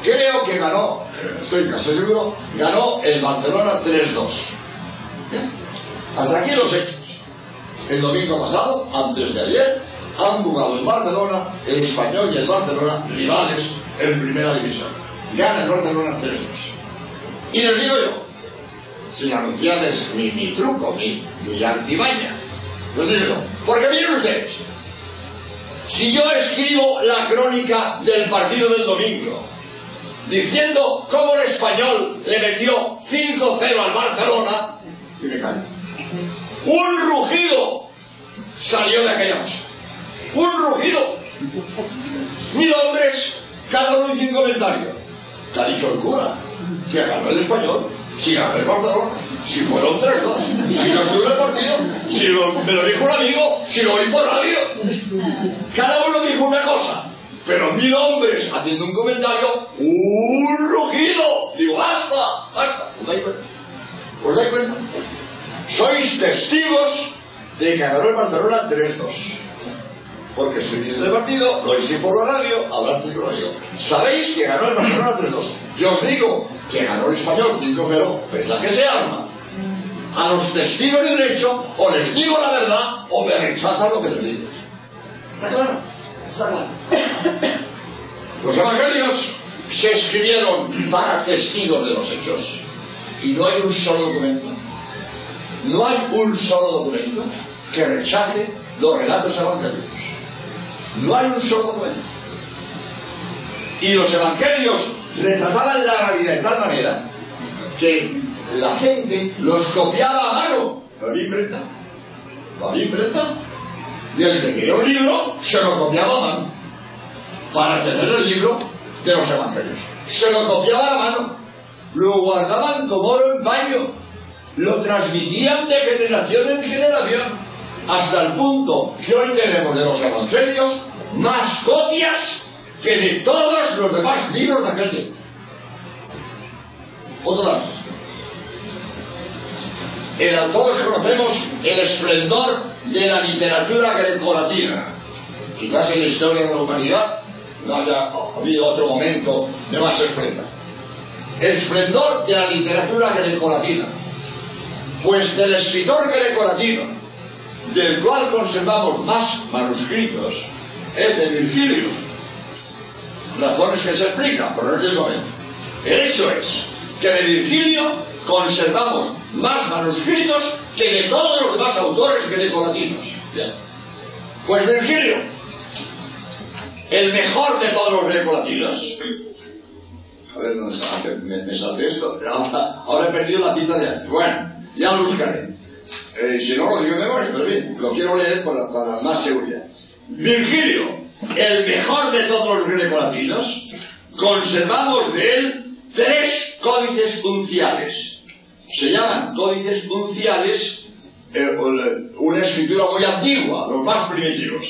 Creo que ganó, estoy casi seguro, ganó el Barcelona 3-2. Hasta aquí los hechos. El domingo pasado, antes de ayer, han jugado el Barcelona, el Español y el Barcelona, rivales en primera división. Gana el Barcelona 3 Y les digo yo, sin anunciarles mi, mi truco, mi, mi artimaña, Lo digo, porque miren ustedes, si yo escribo la crónica del partido del domingo, diciendo cómo el español le metió 5-0 al Barcelona, y me. Un rugido salió de aquella cosa. Un rugido. Mil hombres, cada uno hizo un comentario. ¿Qué ha dicho el cura? Que ganó el español. Si ganó el Barcelona. Si fueron 3-2. Si no estuvo el partido. Si me lo dijo un amigo. Si lo oí por radio. Cada uno dijo una cosa. Pero mil hombres haciendo un comentario, un rugido. Digo, basta, basta. ¿Os dais cuenta? ¿Os dais cuenta? Sois testigos de que ganó el Barcelona 3-2. Porque dice el partido, lo hice por la radio, hablaste con ello. Sabéis que ganó el Barcelona 3-2. Yo os digo que ganó el español 5-0, pues la que se arma. A los testigos de derecho, o les digo la verdad, o me rechazan lo que les digo. ¿Está claro? ¿Está claro? Los evangelios se escribieron para testigos de los hechos. Y no hay un solo documento. No hay un solo documento que rechace los relatos evangélicos. No hay un solo documento. Y los evangelios retrataban la realidad de tal manera que la gente los copiaba a mano. ¿Lo había imprenta? ¿Lo había imprenta? Y el que quería un libro se lo copiaba a mano para tener el libro de los evangelios. Se lo copiaba a mano, lo guardaban como oro en baño, lo transmitían de generación en generación, hasta el punto que hoy tenemos de los evangelios más copias que de todos los demás libros de aquel tiempo. Otro lado. El, todos conocemos el esplendor de la literatura grecolatina. Quizás en la historia de la humanidad no haya habido otro momento de más esplendor. El esplendor de la literatura grecolatina. Pues del escritor grecolatino, del cual conservamos más manuscritos, es de Virgilio. Razones que se explican, pero no es el momento. El hecho es que de Virgilio conservamos más manuscritos que de todos los demás autores grecolatinos. Pues Virgilio, el mejor de todos los grecolatinos. A ver dónde me, me salté esto. Ahora, ahora, he perdido la cita de antes. Bueno, ya lo buscaré. Eh, si no lo digo de memoria, pero bien, lo quiero leer para, para más seguridad. Virgilio, el mejor de todos los grecolatinos, conservamos de él tres códices unciales. Se llaman códices unciales eh, una escritura muy antigua, los más primitivos.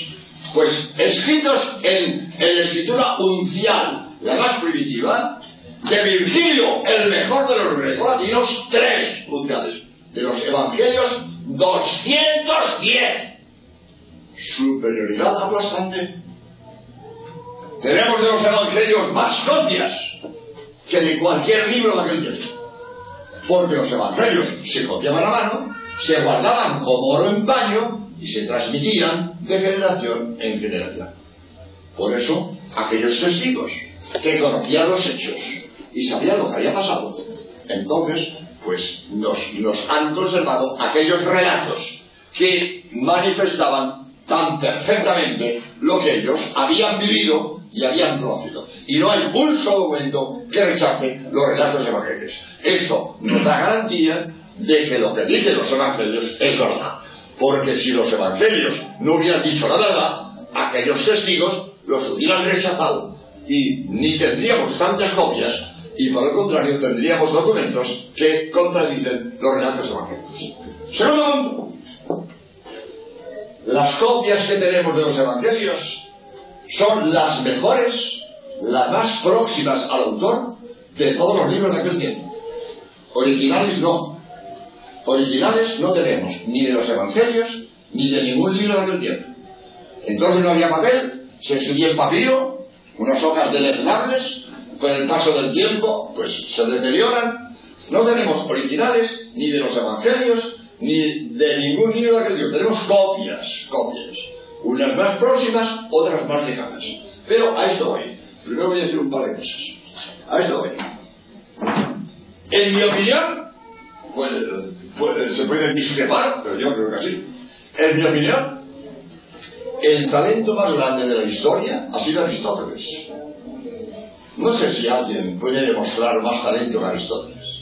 Pues escritos en, en la escritura uncial, la más primitiva, de Virgilio, el mejor de los grecolatinos, tres unciales. De los evangelios, 210 superioridad aplastante. Tenemos de los evangelios más copias que de cualquier libro de aquel tiempo. Porque los evangelios se copiaban a mano, se guardaban como oro en paño y se transmitían de generación en generación. Por eso, aquellos testigos que conocían los hechos y sabían lo que había pasado, entonces, pues nos, han conservado aquellos relatos que manifestaban tan perfectamente lo que ellos habían vivido y habían conocido. Y no hay un solo momento que rechace los relatos evangélicos. Esto nos da garantía de que lo que dicen los evangelios es verdad. Porque si los evangelios no hubieran dicho la verdad, aquellos testigos los hubieran rechazado y ni tendríamos tantas copias y por el contrario tendríamos documentos que contradicen los relatos evangélicos. Segundo. Las copias que tenemos de los evangelios son las mejores, las más próximas al autor de todos los libros de aquel tiempo. Originales no. Originales no tenemos, ni de los evangelios, ni de ningún libro de aquel tiempo. Entonces no había papel, se escribía en papiro, unas hojas deleznables, con el paso del tiempo, pues se deterioran. No tenemos originales, ni de los evangelios, ni de ningún libro de aquel. Tenemos copias, copias. Unas más próximas, otras más lejanas. Pero a esto voy. Primero voy a decir un par de cosas. A esto voy. En mi opinión, pues, pues, se puede discrepar, pero yo creo que sí. En mi opinión, el talento más grande de la historia ha sido Aristóteles. No sé si alguien puede demostrar más talento que Aristóteles.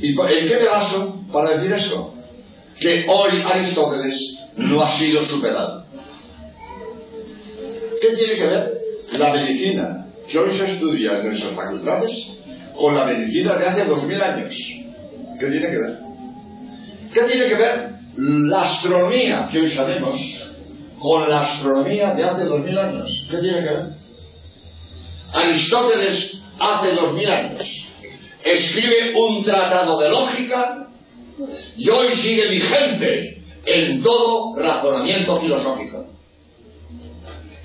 ¿Y en qué me baso para decir esto? Que hoy Aristóteles no ha sido superado. ¿Qué tiene que ver la medicina que hoy se estudia en nuestras facultades con la medicina de hace dos mil años? ¿Qué tiene que ver? ¿Qué tiene que ver la astronomía que hoy sabemos con la astronomía de hace dos mil años? ¿Qué tiene que ver? Aristóteles hace dos mil años escribe un tratado de lógica y hoy sigue vigente en todo razonamiento filosófico.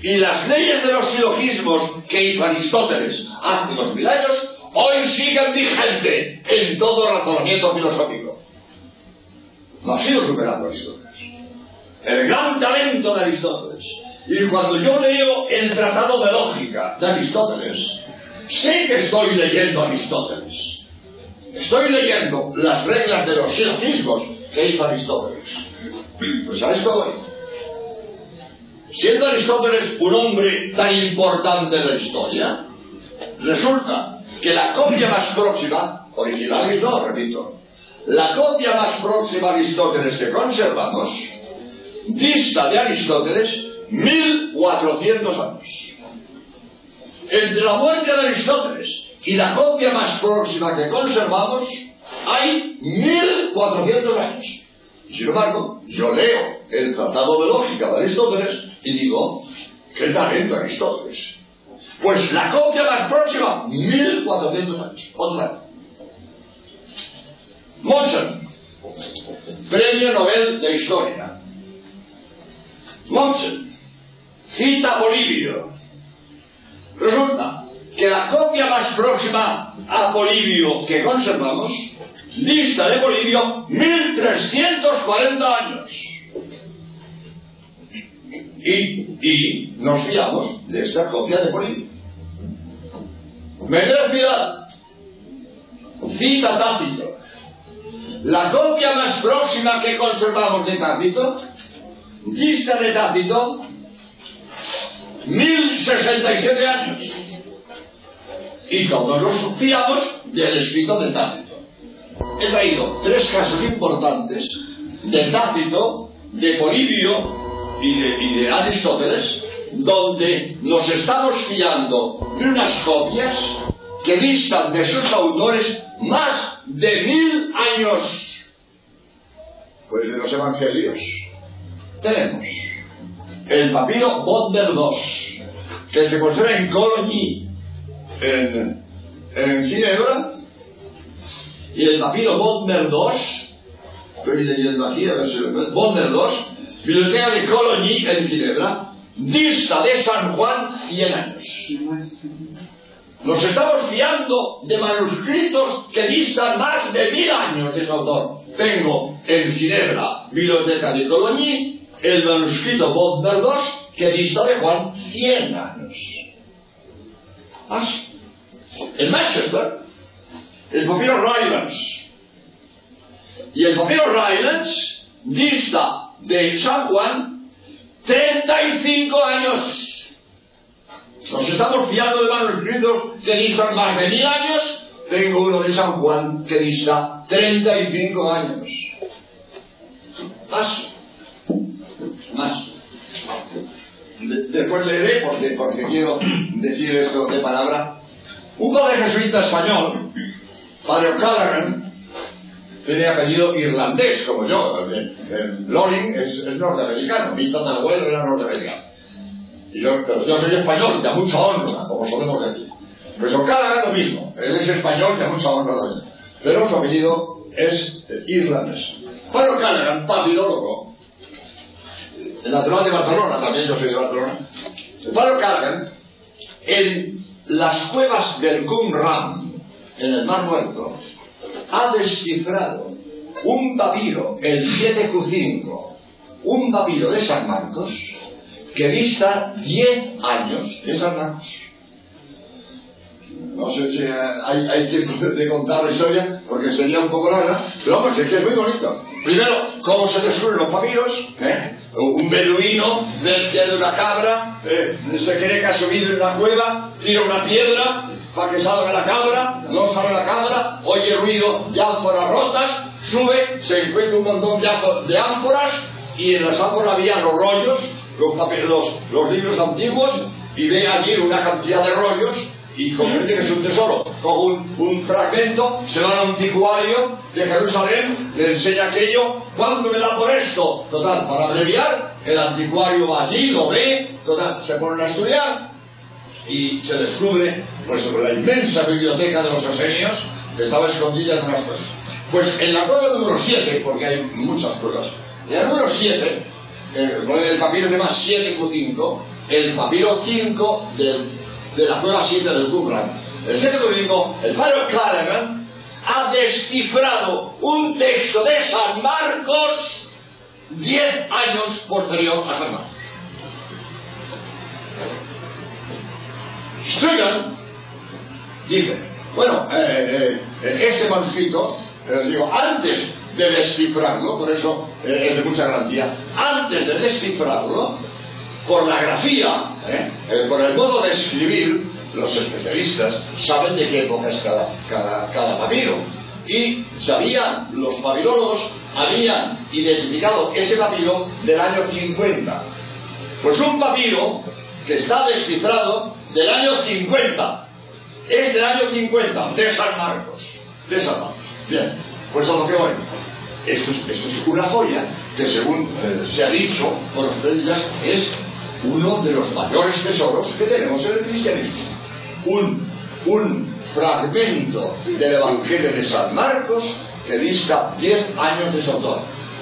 Y las leyes de los silogismos que hizo Aristóteles hace dos mil años, hoy siguen vigentes en todo razonamiento filosófico. No ha sido superado Aristóteles. El gran talento de Aristóteles. Y cuando yo leo el tratado de lógica de Aristóteles, sé que estoy leyendo Aristóteles. Estoy leyendo las reglas de los silogismos que hizo Aristóteles. Pues a esto voy. Siendo Aristóteles un hombre tan importante de la historia, resulta que la copia más próxima, originales no, repito, la copia más próxima a Aristóteles que conservamos, dista de Aristóteles 1400 años. Entre la muerte de Aristóteles y la copia más próxima que conservamos, hay 1400 años. Sin embargo, yo leo el Tratado de Lógica de Aristóteles y digo, qué talento Aristóteles. Pues la copia más próxima, 1400 años. Otra. Monson, Premio Nobel de Historia. Monson, cita Bolivio. Resulta que la copia más próxima a Bolivio que conservamos lista de Bolivio 1340 años. Y, nos fiamos de esta copia de Bolivia. Menor Piedad, cita Tácito. La copia más próxima que conservamos de Tácito, lista de Tácito, 1067 años. Y todos nos fiamos del escrito de Tácito. He traído tres casos importantes de Tácito, de Polibio y de, y de Aristóteles, donde nos estamos fiando de unas copias que distan de sus autores más de mil años. Pues de los evangelios tenemos el papiro Bodmer II, que se conserva en Cologny, en, en Ginebra, y el papiro Bodmer II, estoy leyendo aquí, a ver si lo Bodmer II, Biblioteca de Cologny en Ginebra, dista de San Juan 100 años. Nos estamos fiando de manuscritos que distan más de mil años de su autor. Tengo en Ginebra, Biblioteca de Cologny, el manuscrito Bodmer II, que dista de Juan 100 años. Así. En Manchester, el papiro Rylance. Y el papiro Rylance dista de San Juan 35 años. Nos estamos fiando de manuscritos que distan más de mil años. Tengo uno de San Juan que dista 35 años. Más. Más. Después leeré, porque, porque quiero decir esto de palabra. Un padre jesuita español, padre O'Callaghan, tiene apellido irlandés, como yo. Loring es, es norteamericano, mi abuelo era norteamericano. Y yo, pero yo soy español, de mucha honra, como solemos decir. Pues O'Callaghan lo mismo, él es español, de mucha honra también. Pero su apellido es irlandés. Padre O'Callaghan, papilólogo, natural de Barcelona, también yo soy de Barcelona. Padre O'Callaghan, en las cuevas del Qumran, en el Mar Muerto, ha descifrado un papiro, el 7Q5, un papiro de San Marcos, que dista 10 años de San Marcos. No sé si hay, hay tiempo de contar la historia, porque sería un poco larga, pero vamos, es que es muy bonito. Primero, cómo se descubren los papiros, ¿eh? un beduino de una cabra, ¿eh? se cree que ha subido en una cueva, tira una piedra para que salga la cabra, no sale la cabra, oye ruido de ánforas rotas, sube, se encuentra un montón de ánforas y en las ánforas había los rollos, los, los libros antiguos, y ve allí una cantidad de rollos y convierte que es un tesoro. Con un, fragmento, se va al anticuario de Jerusalén, le enseña aquello, ¿cuánto me da por esto? Total, para abreviar, el anticuario va allí, lo ve, total, se ponen a estudiar y se descubre pues la inmensa biblioteca de los asenios que estaba escondida en unas cosas. Pues en la prueba número 7, porque hay muchas pruebas, en la número 7, eh, el papiro se llama 7 Q5, el papiro 5 de la prueba 7 del Qumran. El 7 Q5, el padre Callaghan ha descifrado un texto de San Marcos 10 años posterior a San Marcos. Sturgeon dice, bueno, eh, eh, este manuscrito, digo, antes de descifrarlo, por eso es de mucha garantía, antes de descifrarlo, por la grafía, ¿eh? Eh, por el modo de escribir, los especialistas saben de qué época es cada, cada, papiro. Y sabían, los papirólogos habían identificado ese papiro del año 50. Pues un papiro que está descifrado del año 50. Es del año 50, de San Marcos. De San Marcos. Bien, pues a lo que voy. Esto es, una joya que según eh, se ha dicho por los periodistas es uno de los mayores tesoros que tenemos en el cristianismo. Un, un fragmento del Evangelio de San Marcos que dista 10 años de su autor.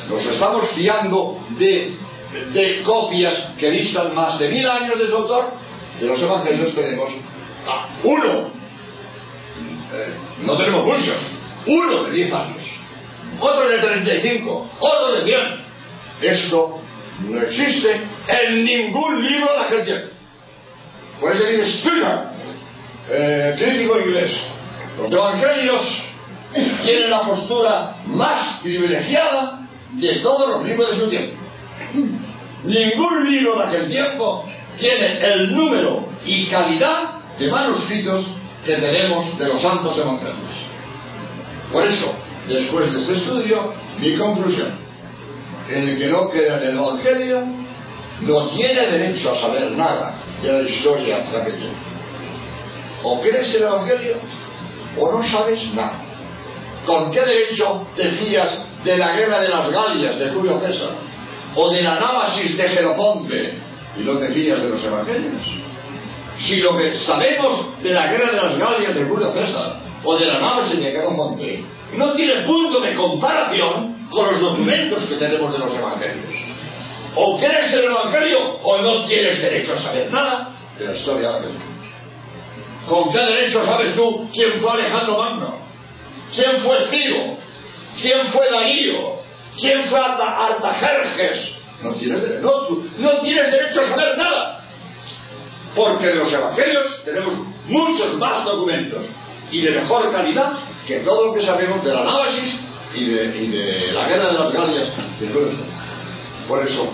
Nos estamos fiando de, de copias que distan más de mil años de su autor. De los evangelios tenemos a uno. Eh, no tenemos muchos. Uno de 10 años. Otro de 35. Otro de 100. Esto no existe en ningún libro de aquel tiempo. Eso dice Spiller, eh, crítico inglés, los evangelios tienen la postura más privilegiada de todos los libros de su tiempo. Ningún libro de aquel tiempo tiene el número y calidad de manuscritos que tenemos de los santos evangelios. Por eso, después de este estudio, mi conclusión el que no crea en el Evangelio no tiene derecho a saber nada de la historia de tiempo. O crees el Evangelio o no sabes nada. ¿Con qué derecho te fías de la guerra de las Galias de Julio César? ¿O de la nábasis de Jeroponte y no te fías de los Evangelios? Si lo que sabemos de la guerra de las Galias de Julio César o de la nábasis de Jeroponte no tiene punto de comparación con los documentos que tenemos de los evangelios. O crees el evangelio o no tienes derecho a saber nada de la historia de la Iglesia. ¿Con qué derecho sabes tú quién fue Alejandro Magno? ¿Quién fue Ciro? ¿Quién fue Darío? ¿Quién fue Artajerjes? No tienes, derecho, no tienes derecho a saber nada. Porque de los evangelios tenemos muchos más documentos y de mejor calidad que todo lo que sabemos de la análisis y de, la guerra de las Galias. Por eso,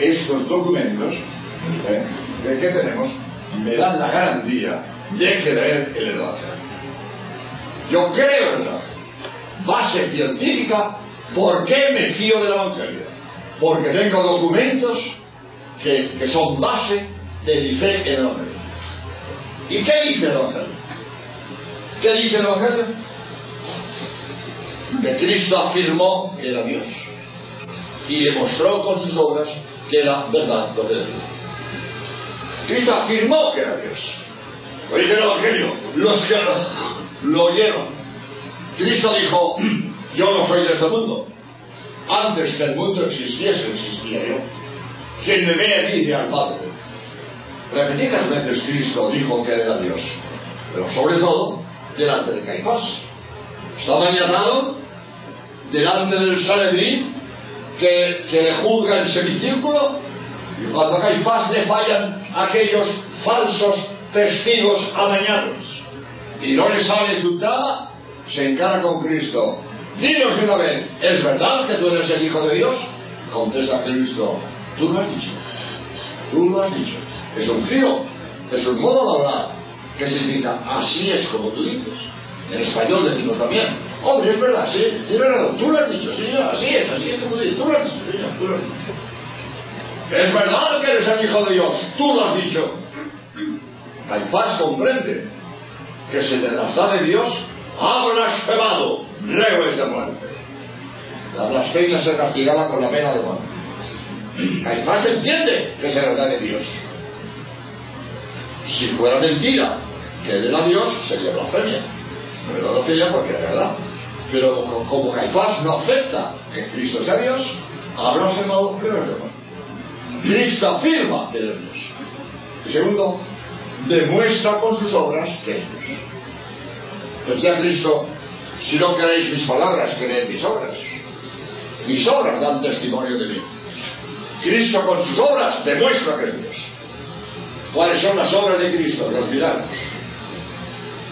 estos documentos ¿eh? de tenemos me dan la garantía de creer en el Evangelio. Yo creo en la base científica. ¿Por qué me fío del Evangelio? Porque tengo documentos que, que son base de mi fe en el Evangelio. ¿Y qué dice el Evangelio? ¿Qué dice el Evangelio? Que Cristo afirmó que era Dios y demostró con sus obras que era verdad lo que decía. Cristo afirmó que era Dios. Lo dice el Evangelio. Los que lo oyeron. Cristo dijo, [clears throat] yo no soy de este mundo. Antes que el mundo existiese, existía yo. Quien me ve a mí ve al Padre. Repetidas veces Cristo dijo que era Dios. Pero sobre todo, delante de Caifás. Estaba llamado delante del Sanedrín que, que, le juzga en semicírculo y cuando Caifás le fallan aquellos falsos testigos amañados y no le sale su trama, se encara con Cristo. Dinos una vez, ¿es verdad que tú eres el Hijo de Dios? Contesta Cristo, tú lo has dicho. Tú lo has dicho. Es un crío, es un modo de hablar, que significa, así es como tú dices. En español decimos también, hombre, es verdad, sí, tienes razón, tú lo has dicho, sí, así es, así es como dices, tú lo has dicho, señor, tú lo has dicho. Es verdad que eres el Hijo de Dios, tú lo has dicho. Caifás comprende que se las da de Dios ha blasfemado, es de muerte. La blasfemia se castigaba con la pena de muerte. Caifás entiende que se le da de Dios. Si fuera mentira que le da Dios, sería blasfemia. No verdad. Pero como Caifás no acepta que Cristo sea Dios, ha blasfemado, pero es de muerte. Cristo afirma que es Dios. Y segundo, demuestra con sus obras que es Dios. Decía Cristo, si no queréis mis palabras, queréis mis obras. Mis obras dan testimonio de mí. Cristo con sus obras demuestra que es Dios. ¿Cuáles son las obras de Cristo? Los milagros.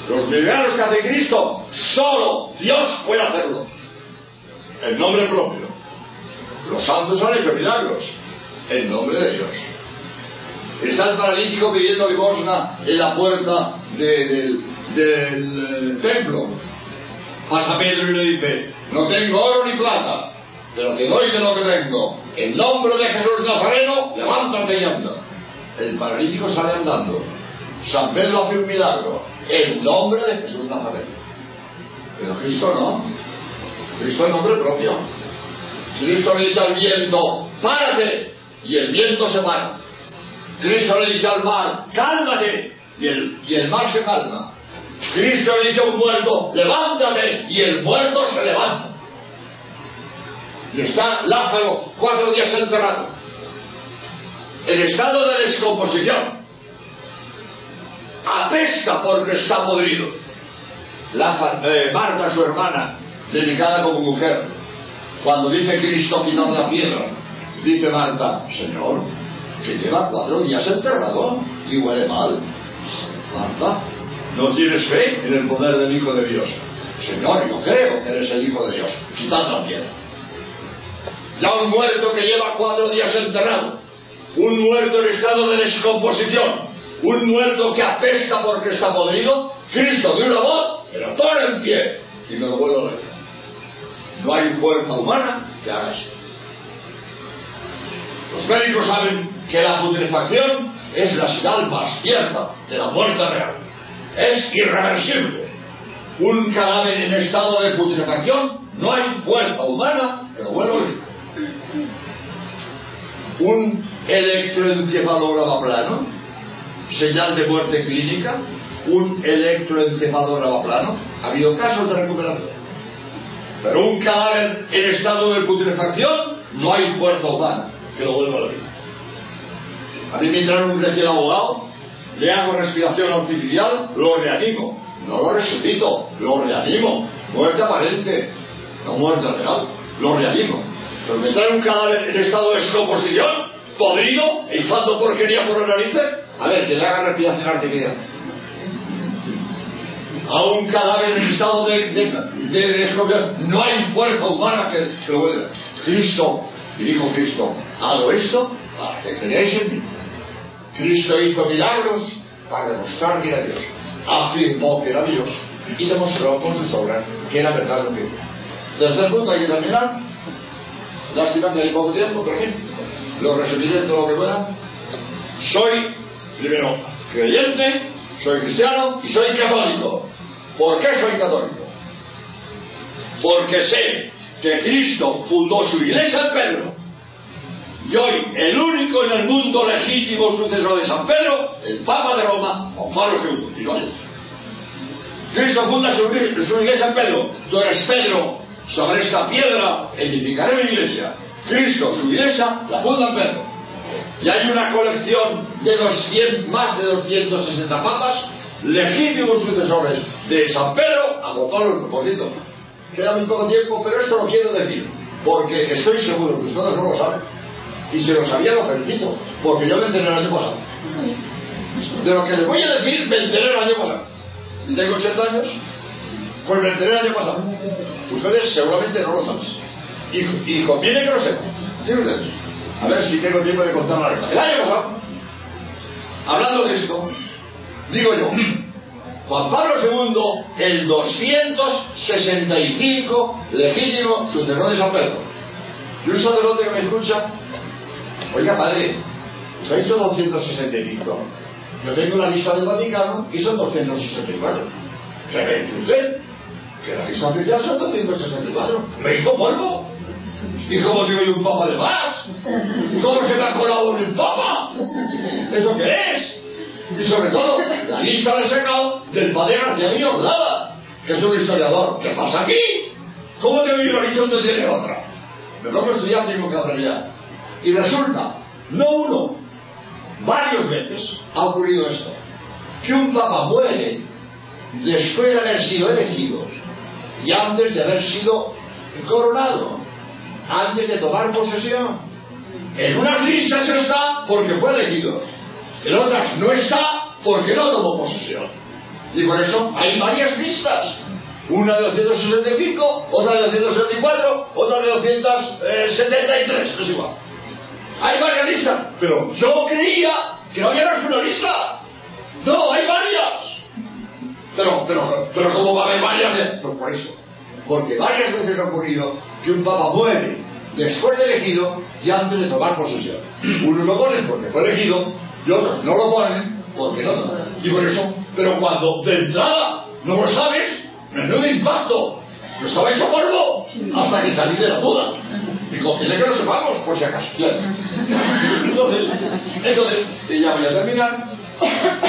Los milagros que hace Cristo, solo Dios puede hacerlo. En nombre propio. Los santos han hecho milagros. En nombre de Dios. Está el paralítico pidiendo limosna en la puerta del, del templo. Pasa Pedro y le dice, no tengo oro ni plata, pero te doy de lo que tengo. En nombre de Jesús Nazareno, levántate y anda. El paralítico sale andando. San Pedro hace un milagro. En nombre de Jesús Nazareno. Pero Cristo no. Cristo en nombre propio. Cristo le dice al viento, párate. Y el viento se para. Cristo le dice al mar, cálmate. Y el, y el mar se calma. Cristo le dice a un muerto, levántate, y el muerto se levanta. Y está Lázaro cuatro días enterrado. El estado de descomposición. Apesta porque está podrido. Eh, Marta, su hermana, dedicada como mujer, cuando dice Cristo quitando la piedra, dice Marta, Señor, que lleva cuatro días enterrado y huele mal. Marta, no tienes fe en el poder del Hijo de Dios. Señor, yo creo que eres el Hijo de Dios. Quitad la piedra. Ya un muerto que lleva cuatro días enterrado. Un muerto en estado de descomposición. Un muerto que apesta porque está podrido. Cristo de una voz, pero todo en pie. Y me lo vuelvo a leer. No hay fuerza humana que haga eso. Los médicos saben que la putrefacción es la señal más cierta de la muerte real es irreversible. Un cadáver en estado de putrefacción, no hay fuerza humana que lo vuelva a Un electroencefalograma plano, señal de muerte clínica, un electroencefalograma plano, ha habido casos de recuperación. Pero un cadáver en estado de putrefacción, no hay fuerza humana que lo vuelva a la vida. A mí me entraron un recién abogado le hago respiración artificial, lo reanimo. No lo resucito, lo reanimo. Muerte aparente, no muerte real, lo reanimo. Pero me trae un cadáver en estado de descomposición, podrido, e infando porquería por la narices, a ver, que le haga respiración artificial. A un cadáver en estado de, de, descomposición, no hay fuerza humana que, lo vuelva. Cristo, y dijo Cristo, hago esto para que creáis en mí. Cristo hizo milagros para demostrar que era Dios. Afirmó que era Dios y demostró con sus obras que era verdad lo que era. Tercer punto, hay que terminar. Lástima que hay poco tiempo, pero bien, lo resumiré todo lo que pueda. Soy, primero, creyente, soy cristiano y soy católico. ¿Por qué soy católico? Porque sé que Cristo fundó su iglesia en Pedro y hoy el único en el mundo legítimo sucesor de San Pedro, el Papa de Roma, Juan Pablo II. Y Cristo funda su, iglesia en Pedro. Tú eres Pedro, sobre esta piedra edificaré mi iglesia. Cristo, su iglesia, la funda en Pedro. Y hay una colección de 200, más de 260 papas, legítimos sucesores de San Pedro, agotó los propósitos. Queda muy poco tiempo, pero esto lo quiero decir, porque estoy seguro que ustedes no lo saben y se lo sabía, lo felicito, porque yo me enteré el año pasado. De lo que les voy a decir, me enteré el año pasado. y tengo 80 años, pues me enteré el año pasado. Ustedes seguramente no lo saben. Y, y conviene que lo sepan. A ver si tengo tiempo de contar la verdad. El año pasado, hablando de esto, digo yo, [clears throat] Juan Pablo II, el 265 legítimo sucesor de San Pedro. Y un sacerdote que me escucha, oiga padre, usted ha dicho 265. Yo tengo la lista del Vaticano y son 264. ¿Se usted? Que la lista oficial son 264. ¿Me hizo polvo? ¿Y cómo tengo yo un papa de más? ¿Cómo se me ha colado un papa? ¿Eso qué es? Y sobre todo, la lista de secado del padre García Nada, que es un historiador. ¿Qué pasa aquí? ¿Cómo tengo yo la lista donde tiene otra? Me lo que estudiar tengo que abreviar. Y resulta, no uno, varias veces ha ocurrido esto, que un papa muere después de haber sido elegido y antes de haber sido coronado, antes de tomar posesión. En unas listas está porque fue elegido, en otras no está porque no tomó posesión. Y por eso hay varias listas. Una de 265, otra de 264, otra de 273, es igual. Hay varias listas, pero yo creía que no había una lista. No, hay varias. Pero, pero, pero ¿cómo va a haber varias? Pues por eso. Porque varias veces ha ocurrido que un papa muere después de elegido y antes de tomar posesión. Unos lo ponen porque fue elegido y otros no lo ponen porque no. Y por eso, pero cuando de entrada no lo sabes, menudo impacto. Yo estaba hecho polvo hasta que salí de la duda. Y conviene que lo sepamos, por si acaso. Entonces, entonces, y ya voy a terminar.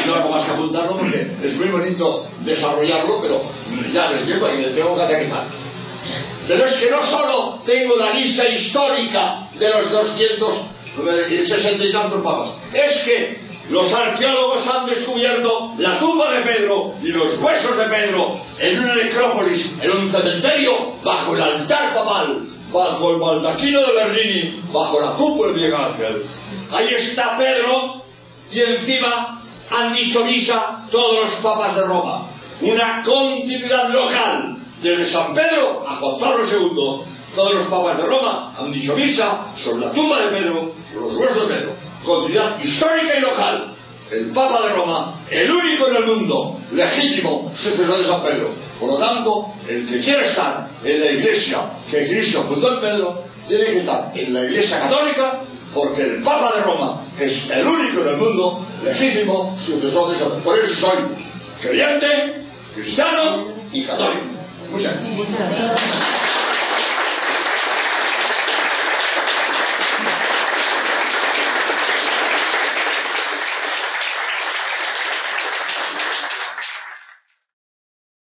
No hago más que apuntarlo porque es muy bonito desarrollarlo, pero ya les llevo y les tengo que aterrizar. Pero es que no solo tengo la lista histórica de los 260 y tantos papas, es que los arqueólogos han descubierto la tumba de Pedro y los huesos de Pedro en una necrópolis, en un cementerio, bajo el altar papal, bajo el baldaquino de Bernini, bajo la cúpula de Miguel Ángel. Ahí está Pedro y encima han dicho misa todos los papas de Roma. Una continuidad local desde San Pedro a Juan Pablo II, todos los papas de Roma han dicho misa sobre la tumba de Pedro, sobre los huesos de Pedro. Continuidad histórica y local. El Papa de Roma, el único en el mundo legítimo sucesor de San Pedro. Por lo tanto, el que quiera estar en la iglesia que Cristo fundó en Pedro, tiene que estar en la iglesia católica, porque el Papa de Roma es el único en el mundo legítimo sucesor de Pedro. Por eso soy creyente, cristiano y católico. Muchas gracias.